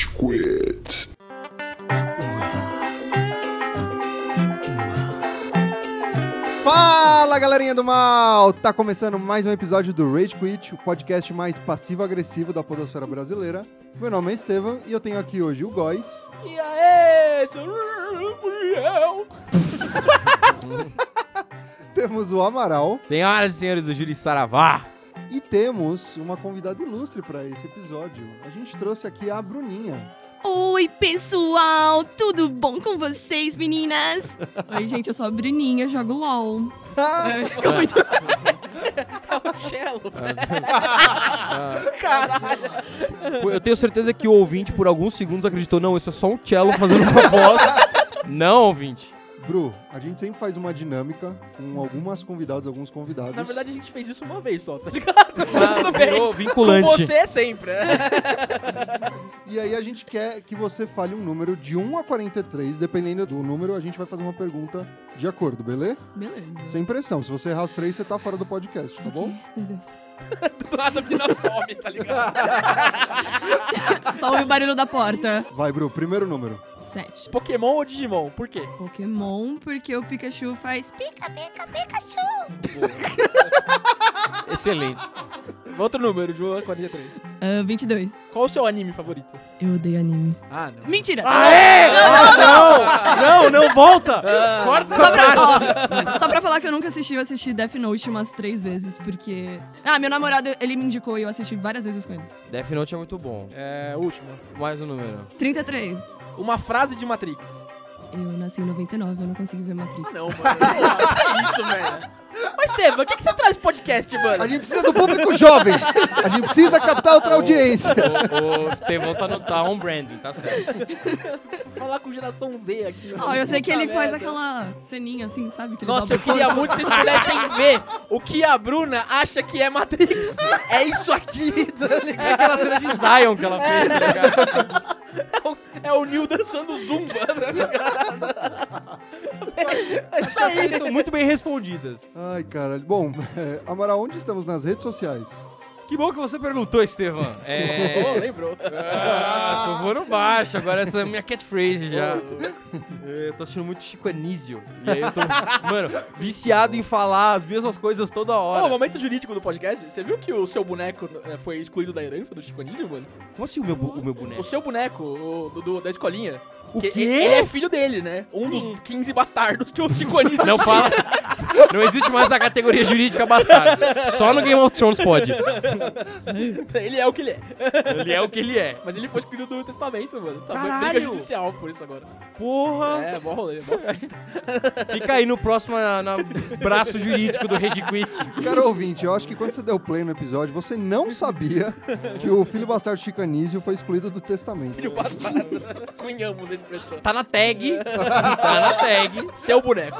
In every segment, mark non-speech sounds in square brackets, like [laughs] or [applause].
Rage Quit. Fala galerinha do mal! Tá começando mais um episódio do Rage Quit, o podcast mais passivo-agressivo da podosfera brasileira. Meu nome é Estevam e eu tenho aqui hoje o Góis. E aí, seu Gabriel? [laughs] Temos o Amaral Senhoras e senhores do Júri Saravá. E temos uma convidada ilustre para esse episódio. A gente trouxe aqui a Bruninha. Oi, pessoal! Tudo bom com vocês, meninas? [laughs] Oi, gente, eu sou a Bruninha, jogo LOL. [laughs] Ficou muito- O cello. [laughs] Caralho. Pô, Eu tenho certeza que o ouvinte, por alguns segundos, acreditou: não, isso é só um cello fazendo uma voz. não, ouvinte. Bru, a gente sempre faz uma dinâmica com algumas convidadas, alguns convidados. Na verdade, a gente fez isso uma vez só, tá ligado? [laughs] Mas tudo bem. Virou Com vinculante. você sempre. né? E aí a gente quer que você fale um número de 1 a 43, dependendo do número, a gente vai fazer uma pergunta de acordo, beleza? Beleza. Sem pressão. Se você errar as três, você tá fora do podcast, tá bom? Meu Deus. [laughs] Do nada a menina some, tá ligado? [laughs] Só o barulho da porta. Vai, Bru, primeiro número. Sete. Pokémon ou Digimon? Por quê? Pokémon, porque o Pikachu faz pica, pica, Pikachu. [laughs] Excelente. Outro número, João 43. Ah, 22. Qual o seu anime favorito? Eu odeio anime. Ah, não. Mentira! Aê! Não, não, não, volta! Corta Só essa pra, parte. ó, só pra falar que eu nunca assisti, eu assisti Death Note umas três vezes, porque... Ah, meu namorado, ele me indicou e eu assisti várias vezes com ele. Death Note é muito bom. É, último. Mais um número. 33. Uma frase de Matrix. Eu nasci em 99, eu não consigo ver Matrix. Não, mano. [laughs] isso, velho. Mas, Estevam, o que, que você traz de podcast, mano? A gente precisa do público jovem. A gente precisa captar outra audiência. O, o Estevão tá, no, tá on branding, tá certo. falar com geração Z aqui. Ó, eu sei que ele faz aquela ceninha assim, sabe? Que ele Nossa, eu dobra queria corpo. muito que [laughs] vocês pudessem ver o que a Bruna acha que é Matrix. É isso aqui, tá ligado? É aquela cena de Zion que ela fez, tá ligado? [laughs] É o, é o Neil dançando zumba, tá ligado? Isso aí. Muito bem respondidas. Ai, caralho. Bom, é, [laughs] Amaral, onde estamos nas redes sociais? Que bom que você perguntou, Estevão. É... Pô, [laughs] lembrou. Ah, tô voando baixo, agora essa é a minha catchphrase já. [laughs] Eu tô assistindo muito Chico Anísio. E aí eu tô, mano, viciado em falar as mesmas coisas toda Ô, hora. momento jurídico do podcast. Você viu que o seu boneco eh, foi excluído da herança do Chico Anísio, mano? Como assim o meu, o meu boneco? O seu boneco, o do, do- da escolinha. O Que quê? Ele é filho dele, né? Um dos 15 bastardos que o Anísio Não fala. [laughs] Não existe mais a categoria jurídica bastardo. Só no Game of Thrones pode. [laughs] Ele é o que ele é. Ele é o que ele é. Mas ele foi excluído do testamento, mano. Tá Caralho. briga judicial por isso agora. Porra. É, bom rolê, bom. [laughs] Fica aí no próximo na, na braço jurídico do Regi Quit. Cara ouvinte, eu acho que quando você deu play no episódio, você não sabia que o filho bastardo Chico Anísio foi excluído do testamento. Filho bastardo. Cunhamos a expressão. [laughs] Tá na tag. Tá na tag. Seu boneco.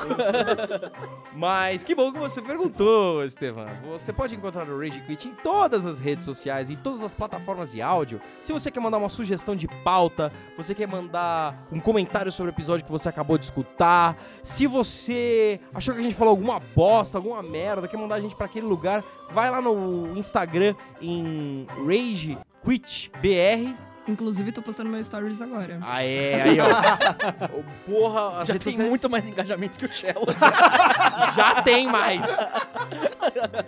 Mas que bom que você perguntou, Estevam. Você pode encontrar o Rage Quit em todas as redes sociais, em todas as plataformas de áudio. Se você quer mandar uma sugestão de pauta, você quer mandar um comentário sobre o episódio que você acabou de escutar, se você achou que a gente falou alguma bosta, alguma merda, quer mandar a gente pra aquele lugar, vai lá no Instagram em Rage Quit BR. Inclusive, tô postando meus stories agora. Ah, é, aí, ó. [laughs] Ô, Porra, as Já redes tem sociais- muito mais engajamento que o Shell. [laughs] Já tem mais.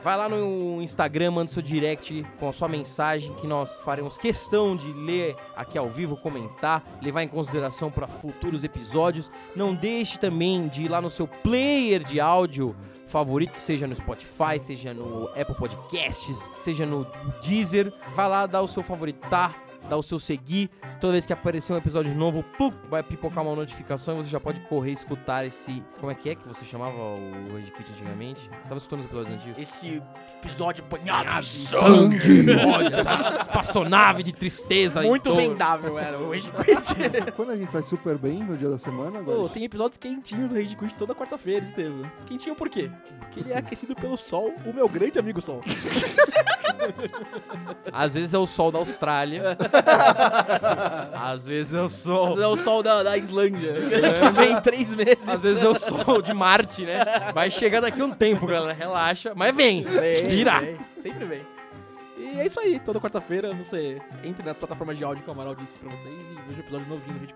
Vai lá no Instagram, manda seu direct com a sua mensagem que nós faremos questão de ler aqui ao vivo, comentar, levar em consideração para futuros episódios. Não deixe também de ir lá no seu player de áudio favorito, seja no Spotify, seja no Apple Podcasts, seja no Deezer. Vai lá, dá o seu favoritar, dá o seu seguir. Toda vez que aparecer um episódio novo, plum, vai pipocar uma notificação e você já pode correr e escutar esse. Como é que é que você chamava o Rage Quit antigamente? Tava escutando os episódios antigos. Esse episódio banhado em sangue. Sangue! Olha essa espaçonave de tristeza. Muito vendável era o Rage Quit. [laughs] Quando a gente sai super bem no dia da semana, Pô, agora. tem episódios quentinhos do Rage Quit toda quarta-feira, Estevam. Quentinho por quê? Porque ele é aquecido pelo sol, o meu grande amigo sol. Às vezes é o sol da Austrália. [laughs] [laughs] Às vezes é o sol. É o sol da, da Islândia, [laughs] que vem em três meses. Às vezes é o sol de Marte, né? Vai chegar daqui um tempo, galera. Relaxa. Mas vem. Vem, Virá. vem, sempre vem. E é isso aí, toda quarta-feira você entre nas plataformas de áudio que o Amaral disse pra vocês e veja o episódio novinho do Rede.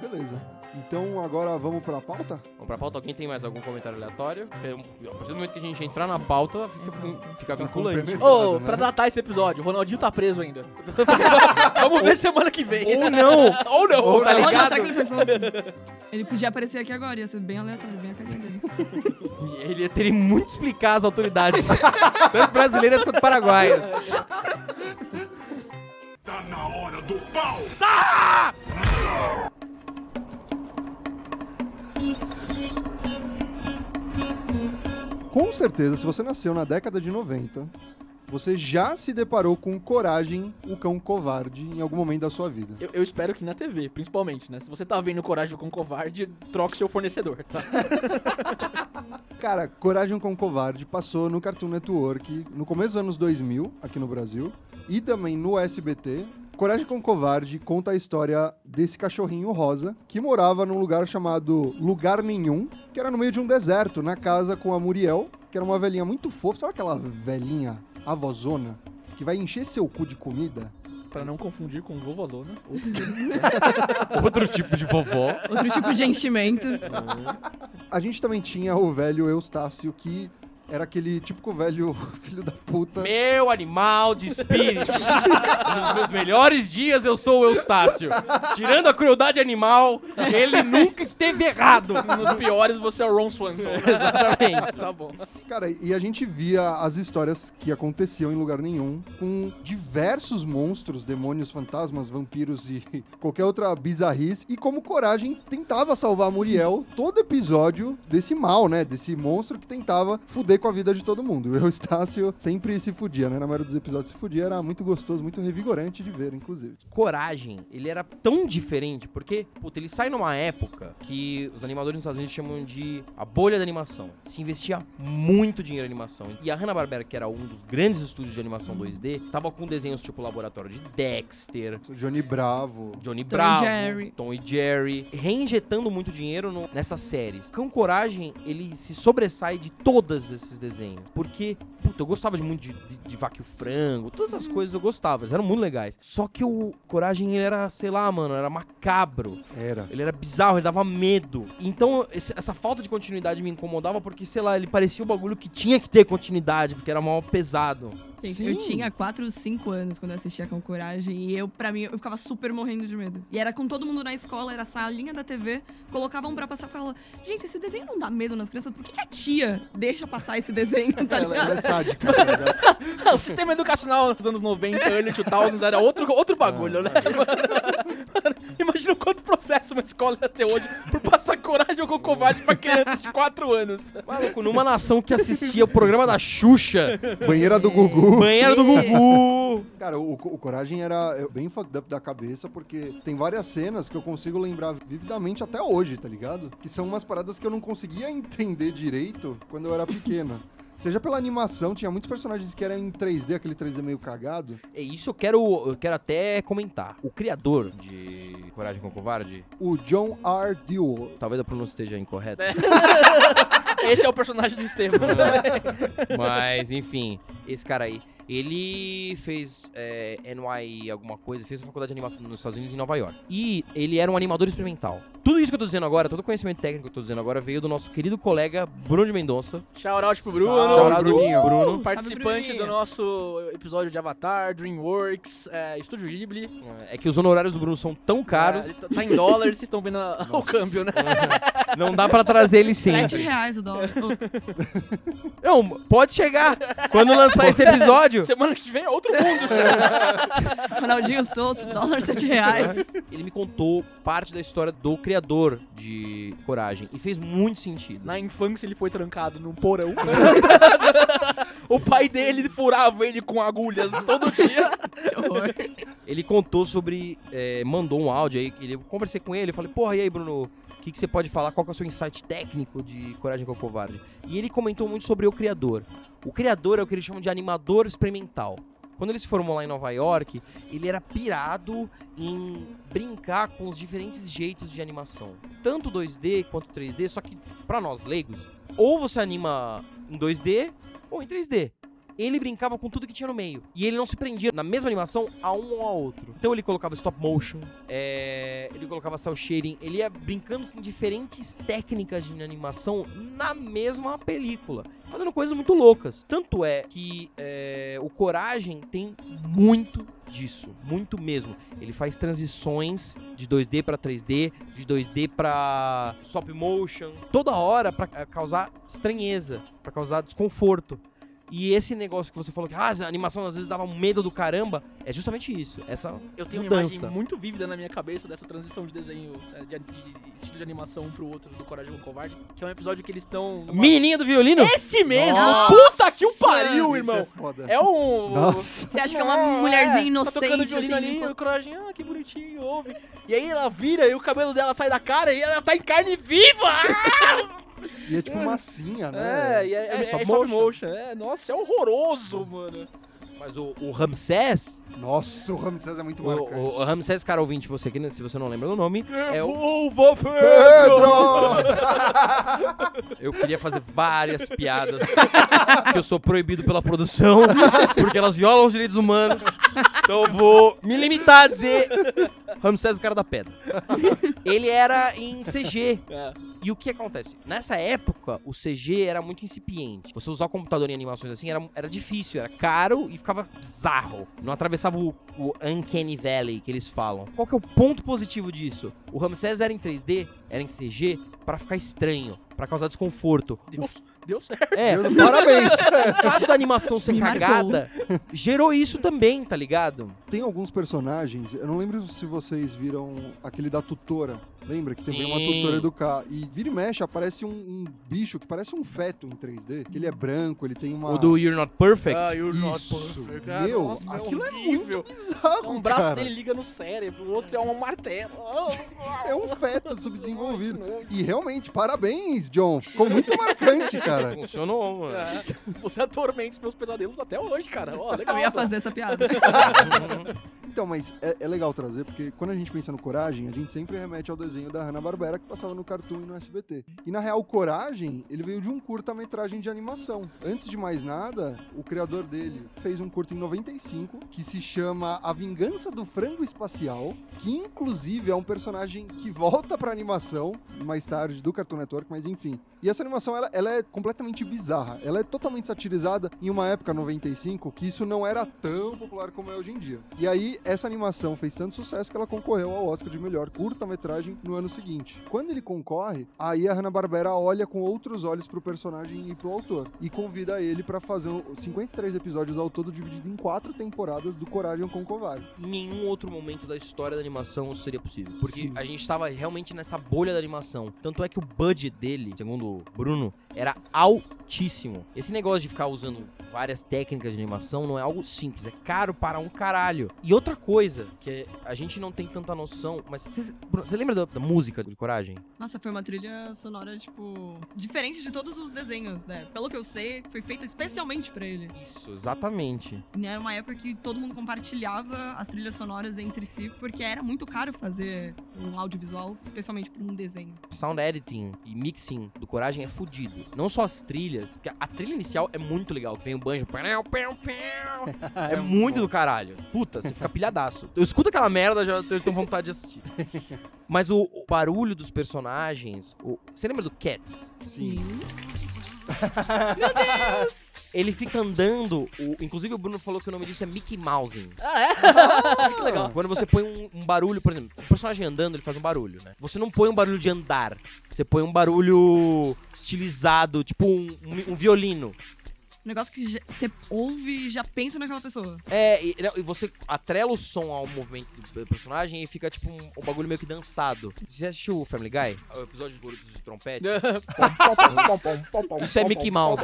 Beleza. Então agora vamos pra pauta? Vamos pra pauta. Alguém tem mais algum comentário aleatório? Porque, a partir do momento que a gente entrar na pauta, fica, fica Tá vinculante. Ô, né? pra datar esse episódio, o Ronaldinho tá preso ainda. [laughs] Vamos ver semana que vem. Ou não! Ou não, Ou tá ligado? ele? Ele podia aparecer aqui agora, ia ser bem aleatório, bem a carinha dele. Ele ia ter muito explicar às autoridades, [laughs] tanto brasileiras quanto paraguaias. Tá na hora do pau! Com certeza, se você nasceu na década de 90, você já se deparou com Coragem, o cão covarde, em algum momento da sua vida. Eu, eu espero que na TV, principalmente, né? Se você tá vendo Coragem com Covarde, troque seu fornecedor, tá? [laughs] Cara, Coragem com Covarde passou no Cartoon Network no começo dos anos 2000, aqui no Brasil, e também no SBT. Coragem com Covarde conta a história desse cachorrinho rosa que morava num lugar chamado Lugar Nenhum, que era no meio de um deserto, na casa com a Muriel, que era uma velhinha muito fofa. Sabe aquela velhinha avozona que vai encher seu cu de comida? Pra não confundir com vovozona. [laughs] Outro tipo de vovó. Outro tipo de enchimento. A gente também tinha o velho Eustácio, que era aquele típico velho [laughs] filho da puta. Meu animal de espírito. Nos meus melhores dias eu sou o Eustácio. Tirando a crueldade animal, ele nunca esteve errado. Nos piores, você é o Ron Swanson. [laughs] Exatamente. tá bom. Cara, e a gente via as histórias que aconteciam em lugar nenhum, com diversos monstros, demônios, fantasmas, vampiros e [laughs] qualquer outra bizarrice. E como Coragem tentava salvar a Muriel todo episódio desse mal, né? Desse monstro que tentava fuder com a vida de todo mundo. [laughs] E o Estácio sempre se fudia, né? Na maioria dos episódios se fudia, era muito gostoso, muito revigorante de ver, inclusive. Coragem, ele era tão diferente, porque, puta, ele sai numa época que os animadores nos Estados Unidos chamam de a bolha da animação. Se investia muito dinheiro em animação. E a Hanna-Barbera, que era um dos grandes estúdios de animação 2D, tava com desenhos tipo Laboratório de Dexter, Johnny Bravo. Johnny Tom e Bravo, Jerry. Tom e Jerry, reinjetando muito dinheiro no- nessas séries. Com Coragem, ele se sobressai de todos esses desenhos. Porque, puta, eu gostava de muito de, de, de Vaca e o Frango, todas essas coisas eu gostava, eles eram muito legais. Só que o Coragem, ele era, sei lá, mano, era macabro. Era. Ele era bizarro, ele dava medo. Então, esse- essa falta de continuidade me incomodava porque, sei lá, ele parecia um bagulho que tinha que ter continuidade, porque era mal pesado. Gente, Sim. eu tinha 4, 5 anos quando eu assistia com Coragem e eu, pra mim, eu ficava super morrendo de medo. E era com todo mundo na escola, era a salinha da TV, colocavam pra passar e falava, gente, esse desenho não dá medo nas crianças, por que, que a tia deixa passar esse desenho, tá Ela, é sádica, tá ligado? [laughs] o sistema educacional nos anos 90, early 2000s, era outro, outro bagulho, né? [laughs] [laughs] Imagina o quanto processo uma escola ia ter hoje por passar coragem com covarde pra crianças de 4 anos. Maluco, numa nação que assistia o programa da Xuxa, Banheira do Gugu. banheiro do Gugu. Cara, o, o Coragem era é, bem fucked up da cabeça, porque tem várias cenas que eu consigo lembrar vividamente até hoje, tá ligado? Que são umas paradas que eu não conseguia entender direito quando eu era pequena. Seja pela animação, tinha muitos personagens que eram em 3D, aquele 3D meio cagado. É isso eu quero, eu quero até comentar. O criador de Coragem com o Covarde, O John R. Dewar. talvez a pronúncia esteja incorreta, [laughs] Esse é o personagem do Estevam. mas enfim, esse cara aí, ele fez é, NY alguma coisa, fez faculdade de animação nos Estados Unidos em Nova York. E ele era um animador experimental. Tudo isso que eu tô dizendo agora, todo o conhecimento técnico que eu tô dizendo agora veio do nosso querido colega Bruno de Mendonça. Shout out pro Bruno. Shout out, Bruninho. Bruno. Participante do nosso episódio de Avatar, DreamWorks, é, Estúdio Ghibli. É que os honorários do Bruno são tão caros, É, tá- tá em dólar, vocês estão vendo a- [laughs] o câmbio, né? [laughs] não dá pra trazer ele 7 sempre. reais o dólar. [laughs] Não, pode chegar. Quando lançar esse episódio, Semana que vem é outro mundo. [laughs] Ronaldinho solto, dólar 7 reais. ele me contou parte da história do criador de Coragem. E fez muito sentido. Na infância ele foi trancado num porão. [laughs] o pai dele furava ele com agulhas todo dia. Que horror. Ele contou sobre. é, mandou um áudio aí. Ele, eu conversei com ele. Eu falei, porra, e aí, Bruno? O que, que você pode falar? Qual que é o seu insight técnico de Coragem com o Covarde? E ele comentou muito sobre o criador. O criador é o que eles chamam de animador experimental. Quando ele se formou lá em Nova York, ele era pirado em brincar com os diferentes jeitos de animação. Tanto 2D quanto 3D, só que pra nós leigos, ou você anima em 2D ou em 3D. Ele brincava com tudo que tinha no meio. E ele não se prendia na mesma animação a um ou a outro. Então ele colocava stop motion, é, ele colocava cel shading, ele ia brincando com diferentes técnicas de animação na mesma película. Fazendo coisas muito loucas. Tanto é que é, o Coragem tem muito disso, muito mesmo. Ele faz transições de 2D pra 3D, de 2D pra stop motion, toda hora pra eh, causar estranheza, pra causar desconforto. E esse negócio que você falou que ah, a animação às vezes dava um medo do caramba, é justamente isso. Essa Eu tenho uma mudança. imagem muito vívida na minha cabeça dessa transição de desenho, é, de, de estilo de animação um pro outro do Coragem com o Covarde, que é um episódio que eles estão... numa- Menininha do violino? Esse mesmo! Nossa! Puta que o pariu, Isso é irmão! foda. É um... Nossa. Você acha que é uma mulherzinha Tá tocando inocente, violino assim, ali, fo- o Coragem, ah, que bonitinho, ouve. E aí ela vira e o cabelo dela sai da cara e ela tá em carne viva! [laughs] E é tipo massinha, né? É, e é, é, É, é stop stop motion. motion. É, nossa, é horroroso, mano. Mas o, o Ramsés, Nossa, o Ramsés é muito o, marcante. o, o Ramsés, cara ouvinte, você que, se você não lembra do nome, é o Vulva Pedro! [laughs] Eu queria fazer várias piadas que eu sou proibido pela produção, porque elas violam os direitos humanos. Então eu vou me limitar a dizer Ramsés, o cara da pedra. Ele era em CG. É. E o que acontece? Nessa época, o CG era muito incipiente. Você usar o computador em animações assim era, era difícil, era caro e ficava bizarro. Não atravessava o, o Uncanny Valley que eles falam. Qual que é o ponto positivo disso? O Ramsés era em 3D, era em CG, pra ficar estranho, pra causar desconforto. Deu, deu certo. É, Deus, [laughs] Parabéns! o fato da animação ser Me marcou. cagada gerou isso também, tá ligado? Tem alguns personagens, eu não lembro se vocês viram aquele da tutora. Lembra que tem uma tutora educar? E vira e mexe, aparece um, um bicho que parece um feto em 3D. Que ele é branco, ele tem uma. O do You're Not Perfect. Ah, you're not Isso. perfect. Ah, Meu, nossa, aquilo é horrível. bizarro, Um braço cara. dele liga no cérebro, o outro é um martelo. É um feto subdesenvolvido. E realmente, parabéns, John. Ficou muito marcante, cara. Funcionou, mano. É, Você atormenta os meus pesadelos até hoje, cara. Ó, legal. Eu ia fazer essa piada. Então, mas é, é legal trazer, porque quando a gente pensa no Coragem, a gente sempre remete ao desenho da Hanna-Barbera que passava no Cartoon e no SBT. E na real, Coragem, ele veio de um curta-metragem de animação. Antes de mais nada, o criador dele fez um curta em 95 que se chama A Vingança do Frango Espacial, que inclusive é um personagem que volta pra animação mais tarde do Cartoon Network, mas enfim. E essa animação, ela, ela é completamente bizarra. Ela é totalmente satirizada em uma época, 95, que isso não era tão popular como é hoje em dia. E aí, essa animação fez tanto sucesso que ela concorreu ao Oscar de melhor curta-metragem no ano seguinte. Quando ele concorre, aí a Hanna-Barbera olha com outros olhos pro personagem e pro autor. E convida ele pra fazer um- 53 episódios ao todo, dividido em quatro temporadas do Coragem com Covarde. Em nenhum outro momento da história da animação seria possível. Porque Sim. a gente tava realmente nessa bolha da animação. Tanto é que o budget dele, segundo o Bruno, era altíssimo. Esse negócio de ficar usando várias técnicas de animação não é algo simples, é caro para um caralho. E outra coisa, que a gente não tem tanta noção, mas você lembra da, da música de Coragem? Nossa, foi uma trilha sonora, tipo, diferente de todos os desenhos, né? Pelo que eu sei, foi feita especialmente pra ele. Isso, exatamente. Era uma época que todo mundo compartilhava as trilhas sonoras entre si, porque era muito caro fazer um audiovisual, especialmente pra um desenho. Sound editing e mixing do Coragem é fudido. Não só as trilhas, porque a trilha inicial é muito legal, que vem o banjo. pão. [laughs] É muito do caralho. Puta, você fica pilhadaço. Eu escuto aquela merda, já eu tenho vontade de assistir. [laughs] Mas o, o barulho dos personagens. o- Você lembra do Cats? Sim. Ele fica andando. o- inclusive o Bruno falou que o nome disso é Mickey Mousing. Ah, é? que legal. Quando você põe um, um barulho, por exemplo, o personagem andando, ele faz um barulho, né? Você não põe um barulho de andar. Você põe um barulho estilizado, tipo um, um- um violino. Um negócio que já- você ouve e já pensa naquela pessoa. É, e, não, e você atrela o som ao movimento do personagem e fica tipo um, um bagulho meio que dançado. Você assistiu o Family Guy? O episódio de de trompete? Isso é Mickey Mouse.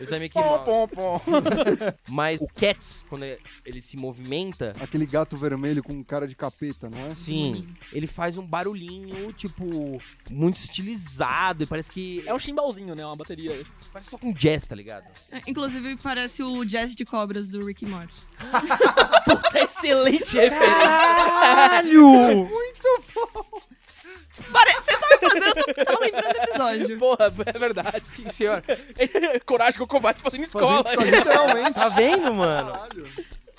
Isso é Mickey Mouse. Mas o Cats, quando ele, ele se movimenta, Aquele gato vermelho com cara de capeta, não é? sim, ele faz um barulhinho, tipo, muito estilizado. E parece que. É um chimbalzinho, né? Uma bateria. Parece que toca um jazz, tá ligado? É, inclusive, parece o Jazz de Cobras do Rick Morty. [laughs] Puta, excelente referência. Caralho! Parece, você tava fazendo, eu tô- tava lembrando do episódio. Porra, é verdade. Sim, senhor. [laughs] Coragem com o covarde fazendo escola. Fazendo escola, literalmente. Tá vendo, mano? Caralho.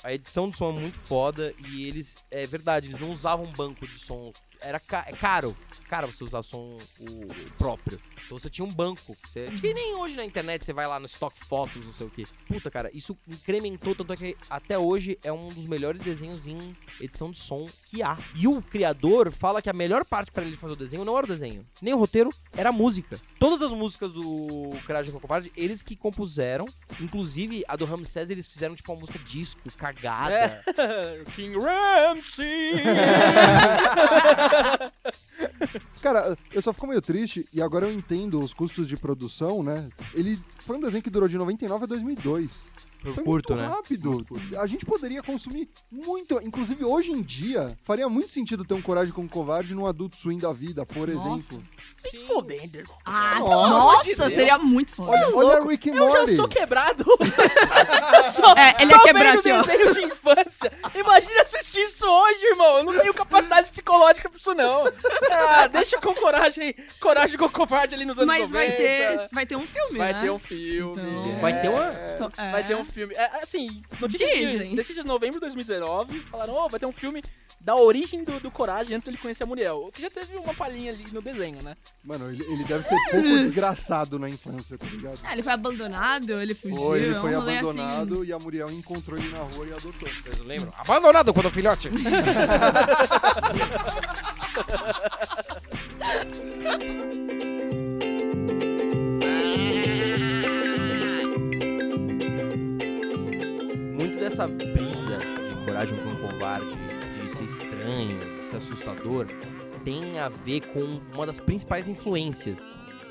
A edição do som é muito foda e eles, é verdade, eles não usavam banco de som. Era ca- é caro, caro você usar som o próprio. Então você tinha um banco. Você, que nem hoje na internet você vai lá no Stock Photos, não sei o que. Puta, cara, isso incrementou, tanto é que até hoje é um dos melhores desenhos em edição de som que há. E o criador fala que a melhor parte pra ele fazer o desenho não era o desenho, nem o roteiro, era a música. Todas as músicas do Coragem Covarde, eles que compuseram. Inclusive, a do Ramsés, eles fizeram tipo uma música disco, cagada. [laughs] King Ramsey. [laughs] Cara, eu só fico meio triste e agora eu entendo os custos de produção, né? Ele foi um desenho que durou de 99 a 2002. Foi Foi curto, muito né? rápido. A gente poderia consumir muito, inclusive hoje em dia, faria muito sentido ter um Coragem com Covarde num Adult Swim da vida, por Nossa. exemplo. Fodendo, irmão. Ah, Nossa, nossa, seria muito foda. Olha, olha Rick and Eu já Morty. sou quebrado. [laughs] só, É, ele quebrar vendo aqui, ó. desenho de infância. Imagina assistir isso hoje, irmão. Eu não tenho capacidade psicológica pra isso, não. Ah, deixa com coragem. Coragem com covarde ali nos anos Mas 90. vai ter, vai ter um filme, Vai né? ter um filme. Então- Vai ter uma. Então, é. Vai ter um filme. É, assim, notícia Dizem. de, notícia de novembro de 2019. Falaram, ó, vai ter um filme da origem do, do Coragem antes dele conhecer a Muriel. O que já teve uma palhinha ali no desenho, né? Mano, ele, ele deve ser pouco [laughs] desgraçado na infância, tá ligado? Ah, ele foi abandonado, ele fugiu. Foi, ele é foi abandonado e a Muriel encontrou ele na rua e adotou. Vocês lembram? Abandonado quando filhote. [laughs] [laughs] dessa brisa de coragem com o covarde, de ser estranho, de ser assustador, tem a ver com uma das principais influências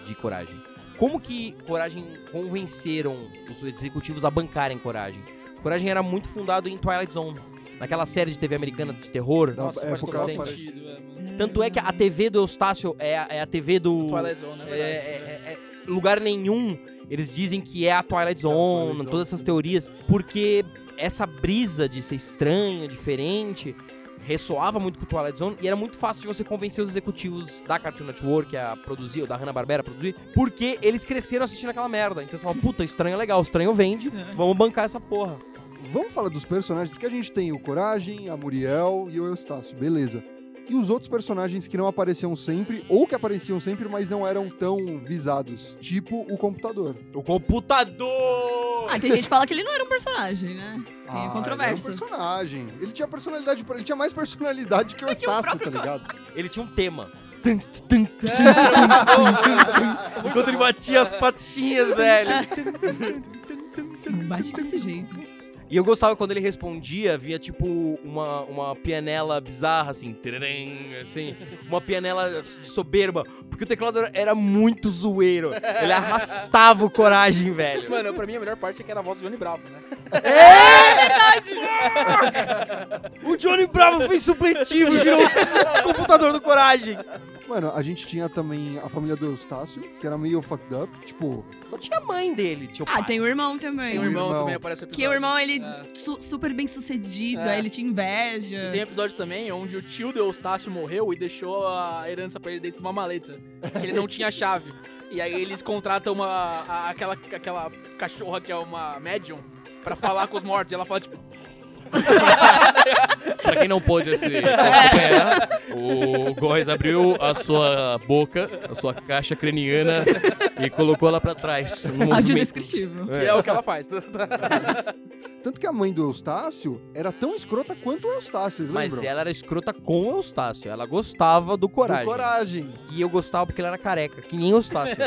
de coragem. Como que coragem convenceram os executivos a bancarem coragem? Coragem era muito fundado em Twilight Zone, naquela série de TV americana de terror. Nossa, faz época todo sentido. é. Tanto é que a TV do Eustácio é a, é a TV do. Twilight Zone, né? é, é- é- é- lugar nenhum. Eles dizem que é a Twilight Zone, Twilight Zone. todas essas teorias, porque essa brisa de ser estranho, diferente, ressoava muito com o Twilight Zone e era muito fácil de você convencer os executivos da Cartoon Network a produzir, ou da Hanna-Barbera a produzir, porque eles cresceram assistindo aquela merda. Então você fala, puta, estranho é legal, estranho vende, vamos bancar essa porra. Vamos falar dos personagens, porque a gente tem o Coragem, a Muriel e o Eustácio, beleza. E os outros personagens que não apareciam sempre, ou que apareciam sempre, mas não eram tão visados. Tipo o computador. O computador! Ah, tem gente que fala que ele não era um personagem, né? Tem Ah, controvérsias. Ele era um personagem. Ele tinha personalidade, ele tinha mais personalidade que o [laughs] Eustácio, tá ligado? Ele tinha um tema. Enquanto ele batia as patinhas, velho. Não bate desse jeito. E eu gostava quando ele respondia, via tipo uma, uma pianela bizarra, assim, tererém, assim, uma pianela soberba, porque o teclado era muito zoeiro. Ele arrastava o coragem, velho. Mano, pra mim a melhor parte é que era a voz do Johnny Bravo, né? [laughs] [laughs] O Johnny Bravo foi supletivo e virou o [laughs] computador do coragem. Mano, a gente tinha também a família do Eustácio, que era meio fucked up. Tipo, Só tinha a mãe dele, tinha o Ah, pai. tem o irmão também. Tem o irmão, irmão. também aparece Que o irmão, ele É. su- super bem sucedido, É. aí ele tinha inveja. E tem episódio também onde o tio do Eustácio morreu e deixou a herança pra ele dentro de uma maleta. Que ele não tinha chave. E aí eles contratam uma, a- aquela, aquela cachorra que é uma médium pra falar com os mortos. E ela fala, tipo, [laughs] quem não pôde se [laughs] acompanhar, o Góes abriu a sua boca, a sua caixa craniana e colocou ela pra trás. Um Áudio descritivo. que é o que ela faz. [laughs] tanto que a mãe do Eustácio era tão escrota quanto o Eustácio, vocês Mas lembram? ela era escrota com o Eustácio. Ela gostava do Do coragem. Coragem. E eu gostava porque ele era careca, que nem o Eustácio. [laughs]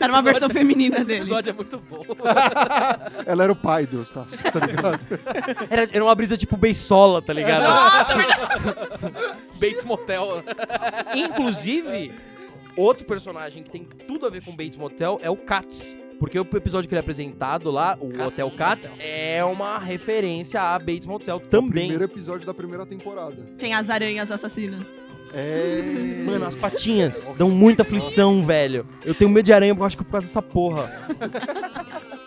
Era uma versão feminina Esse dele. episódio é muito bom. Ela era o pai do Eustácio, tá ligado? era, era uma brisa tipo beisola, tá ligado? [laughs] Bates Motel. Inclusive, outro personagem que tem tudo a ver com Bates Motel é o Katz. Porque o episódio que ele é apresentado lá, o Hotel Katz, é uma referência a Bates Motel também. Primeiro episódio da primeira temporada. Tem as aranhas assassinas. É. Mano, as patinhas dão muita aflição, velho. Eu tenho medo de aranha, eu acho que é por causa dessa porra. [laughs]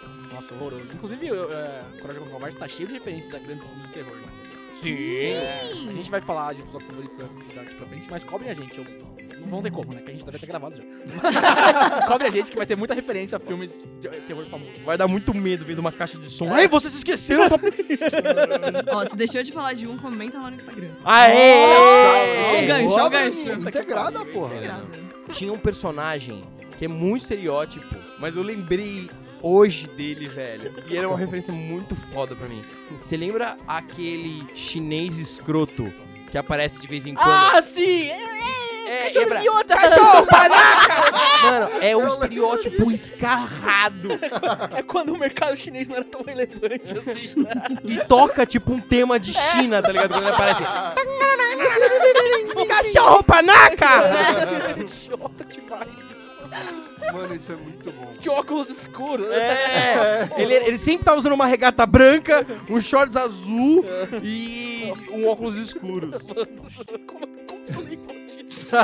Nossa, horroroso. Inclusive, eu, é, Coragem com o Covarde tá cheio de referências a grandes filmes de terror, né? Sim. A gente vai falar de episódios favoritos daqui pra frente, mas cobrem a gente. Eu, não vão ter como, né? Que a gente deve ter gravado já. [laughs] Cobrem a gente que vai ter muita referência a filmes de terror famoso. Vai dar muito medo vendo uma caixa de som. Ai, vocês esqueceram? da- Ó, se deixou de falar de um, comenta lá no Instagram. Aê! Ó, o gancho, ó, o gancho. Integrada, porra. Integrada. Tinha um personagem que é muito estereótipo, mas eu lembrei hoje dele, velho. E era uma referência muito foda pra mim. Você lembra aquele chinês escroto que aparece de vez em quando? Ah, sim! é, é pra- Cachorro, [laughs] panaca! Mano, é um estereótipo escarrado. É quando o mercado chinês não era tão relevante assim. [laughs] E toca tipo um tema de China, tá ligado? Quando ele aparece. [laughs] Cachorro, panaca! Idiota demais. Mano, isso é muito bom. De óculos escuros. É, ele, ele sempre tá usando uma regata branca, um shorts azul e um óculos escuros. Como, como isso [laughs] nem disso?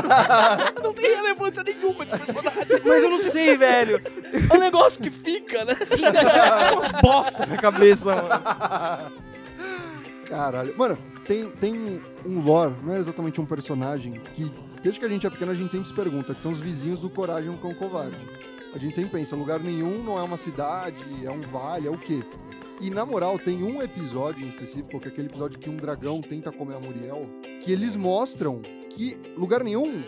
Não tem relevância nenhuma esse personagem. Mas eu não sei, velho. É um negócio que fica, né? Fica umas bosta na cabeça, mano. Caralho. Mano, tem, tem um lore, não é exatamente um personagem, que desde que a gente é pequeno a gente sempre se pergunta, que são os vizinhos do Coragem, um cão covarde. A gente sempre pensa, lugar nenhum não é uma cidade, é um vale, é o quê? E na moral, tem um episódio em específico, que é aquele episódio que um dragão tenta comer a Muriel, que eles mostram que lugar nenhum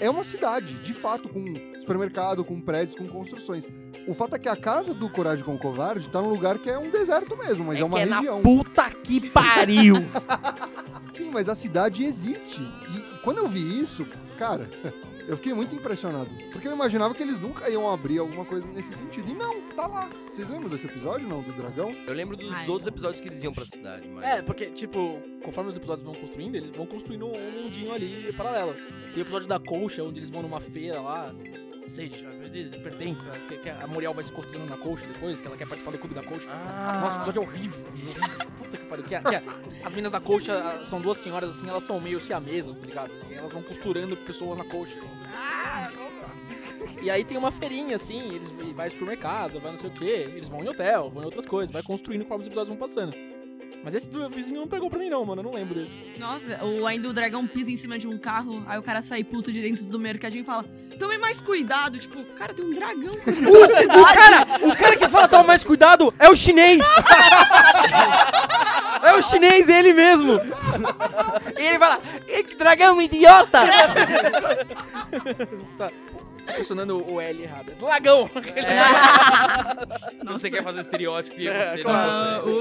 é uma cidade, de fato, com supermercado, com prédios, com construções. O fato é que a casa do Coragem com o Covarde tá num lugar que é um deserto mesmo, mas é, uma que é na região. puta que pariu. [laughs] Sim, mas a cidade existe. E quando eu vi isso, cara, [laughs] eu fiquei muito impressionado. Porque eu imaginava que eles nunca iam abrir alguma coisa nesse sentido. E não, tá lá. Vocês lembram desse episódio, não? Do dragão? Eu lembro dos Ai, outros episódios que eles iam pra cidade, mas... É, porque, tipo, conforme os episódios vão construindo, eles vão construindo um mundinho ali paralelo. Tem o episódio da colcha, onde eles vão numa feira lá, seja, pertence, que, que a Muriel vai se construindo na colcha depois, que ela quer participar do clube da colcha. Ah, Nossa, o episódio é horrível. [laughs] Puta que pariu. Que, que as minas da colcha ah, são duas senhoras assim, elas são meio siamesas, tá ligado? E elas vão costurando pessoas na colcha. Ah, E aí tem uma feirinha assim, eles vai pro mercado, vai não sei o que, eles vão em hotel, vão em outras coisas, vai construindo conforme os episódios vão passando. Mas esse do vizinho não pegou pra mim não, mano, eu não lembro desse. Nossa, ou ainda o dragão pisa em cima de um carro, aí o cara sai puto de dentro do mercadinho e fala: Tome mais cuidado. Tipo, cara, tem um dragão. [laughs] O, o cara, o cara que fala toma mais cuidado é o chinês. [laughs] É o chinês, ele mesmo. E ele fala, "Ih, que dragão idiota. [laughs] Tá, tá pressionando o L errado. É Lagão! [laughs] Você quer fazer estereótipo e É, você claro. não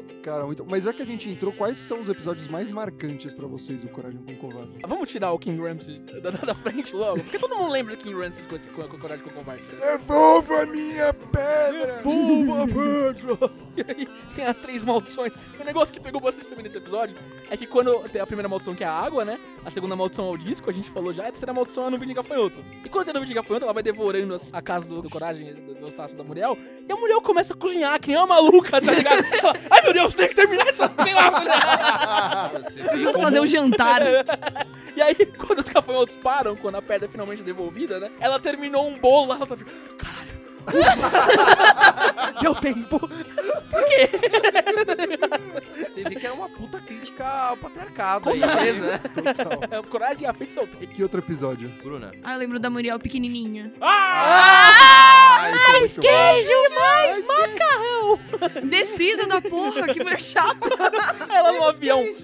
consegue. Cara, muito. Mas já que a gente entrou, quais são os episódios mais marcantes pra vocês do Coragem com o Covarde? Vamos tirar o King Ramsey da, da- da frente logo? Porque todo mundo lembra do King Ramsey com, esse, com, com Coragem com o Covarde. né? Devolva minha pedra! Devolva, Pedro! E aí tem as três maldições. O negócio que pegou bastante pra mim nesse episódio é que quando tem a primeira maldição que é a água, né? A segunda maldição é o disco, a gente falou já, a terceira maldição é a nuvem de gafanhoto. E quando tem a nuvem de gafanhoto, ela vai devorando as- a casa do, do Coragem, do, do Eustácio da Muriel, e a Muriel começa a cozinhar, que nem uma maluca, tá ligado? [laughs] Ela, Ai meu Deus, tem que terminar essa. Sei lá, [laughs] Precisa fazer um jantar. [laughs] E aí, quando os gafanhotos param, quando a pedra é finalmente devolvida, né? Ela terminou um bolo lá, ela tá tipo, caralho. Deu tempo. Que era uma puta crítica ao patriarcado. Com aí. certeza. Total. [laughs] Coragem e a feita solteira. que outro episódio? Bruna. Ah, eu lembro da Muriel pequenininha. Ah, isso é muito bom. mais macarrão! Decisa da porra, que mulher chata. Ela no avião. Eu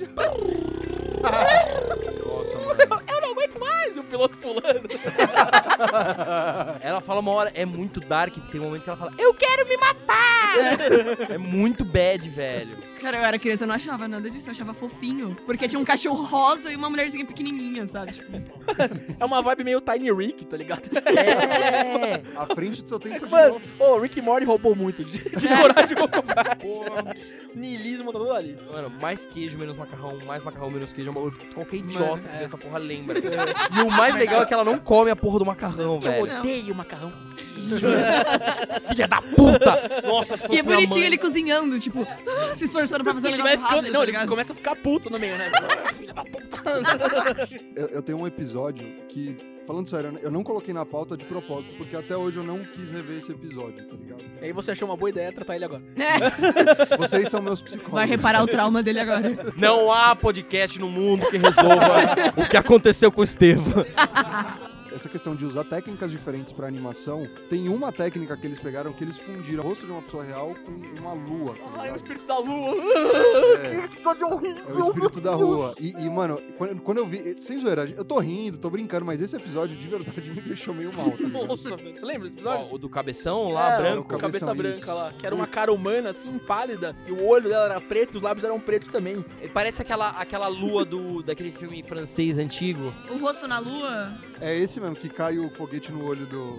mais. E o piloto pulando. [laughs] Ela fala uma hora, é muito dark, tem um momento que ela fala, eu quero me matar! é muito bad, velho. Cara, eu era criança, eu não achava nada disso, eu achava fofinho. Porque tinha um cachorro rosa e uma mulherzinha pequenininha, sabe? Tipo, [laughs] É uma vibe meio Tiny Rick, tá ligado? É. [laughs] À frente do seu tempo de Mano, o Rick e Morty roubou muito de, de coragem com covarde. Niilismo tá tudo ali. Mano, mais queijo, menos macarrão, mais macarrão, menos queijo. é Qualquer idiota Mano, que é. vê essa porra lembra. E o mais legal é que ela não come a porra do macarrão, Eu velho. odeio macarrão. [laughs] Filha da puta! Nossa, se fosse e é minha bonitinho mãe- ele cozinhando, tipo, se esforçando pra fazer um Ele vai negócio ficando. rápido, Não, tá ele ligado? começa a ficar puto no meio, né? [laughs] Filha da puta. Eu, eu tenho um episódio que falando sério, eu não coloquei na pauta de propósito, porque até hoje eu não quis rever esse episódio, tá ligado? E aí você achou uma boa ideia tratar ele agora. É, [laughs] Vocês são meus psicólogos. vai reparar o trauma dele agora. Não há podcast no mundo que resolva o que aconteceu com o Estevam. [laughs] Essa questão de usar técnicas diferentes pra animação, tem uma técnica que eles pegaram que eles fundiram o rosto de uma pessoa real com uma lua. tá Ai, o ligado? espírito da lua. É. Esse episódio é horrível. É o espírito da rua. E, e, mano, quando, quando eu vi. Sem zoeira, eu tô rindo, tô brincando, mas esse episódio de verdade [laughs] me deixou meio mal. Tá? Nossa, velho. Você lembra desse episódio? Ó, o do cabeção lá, É, branco. o cabeça Cabeção, branca isso. lá. Que era uma cara humana, assim, pálida. E o olho dela era preto, os lábios eram pretos também. Parece aquela, aquela lua do, daquele filme francês antigo. O rosto na lua. É esse mesmo, que cai o foguete no olho do,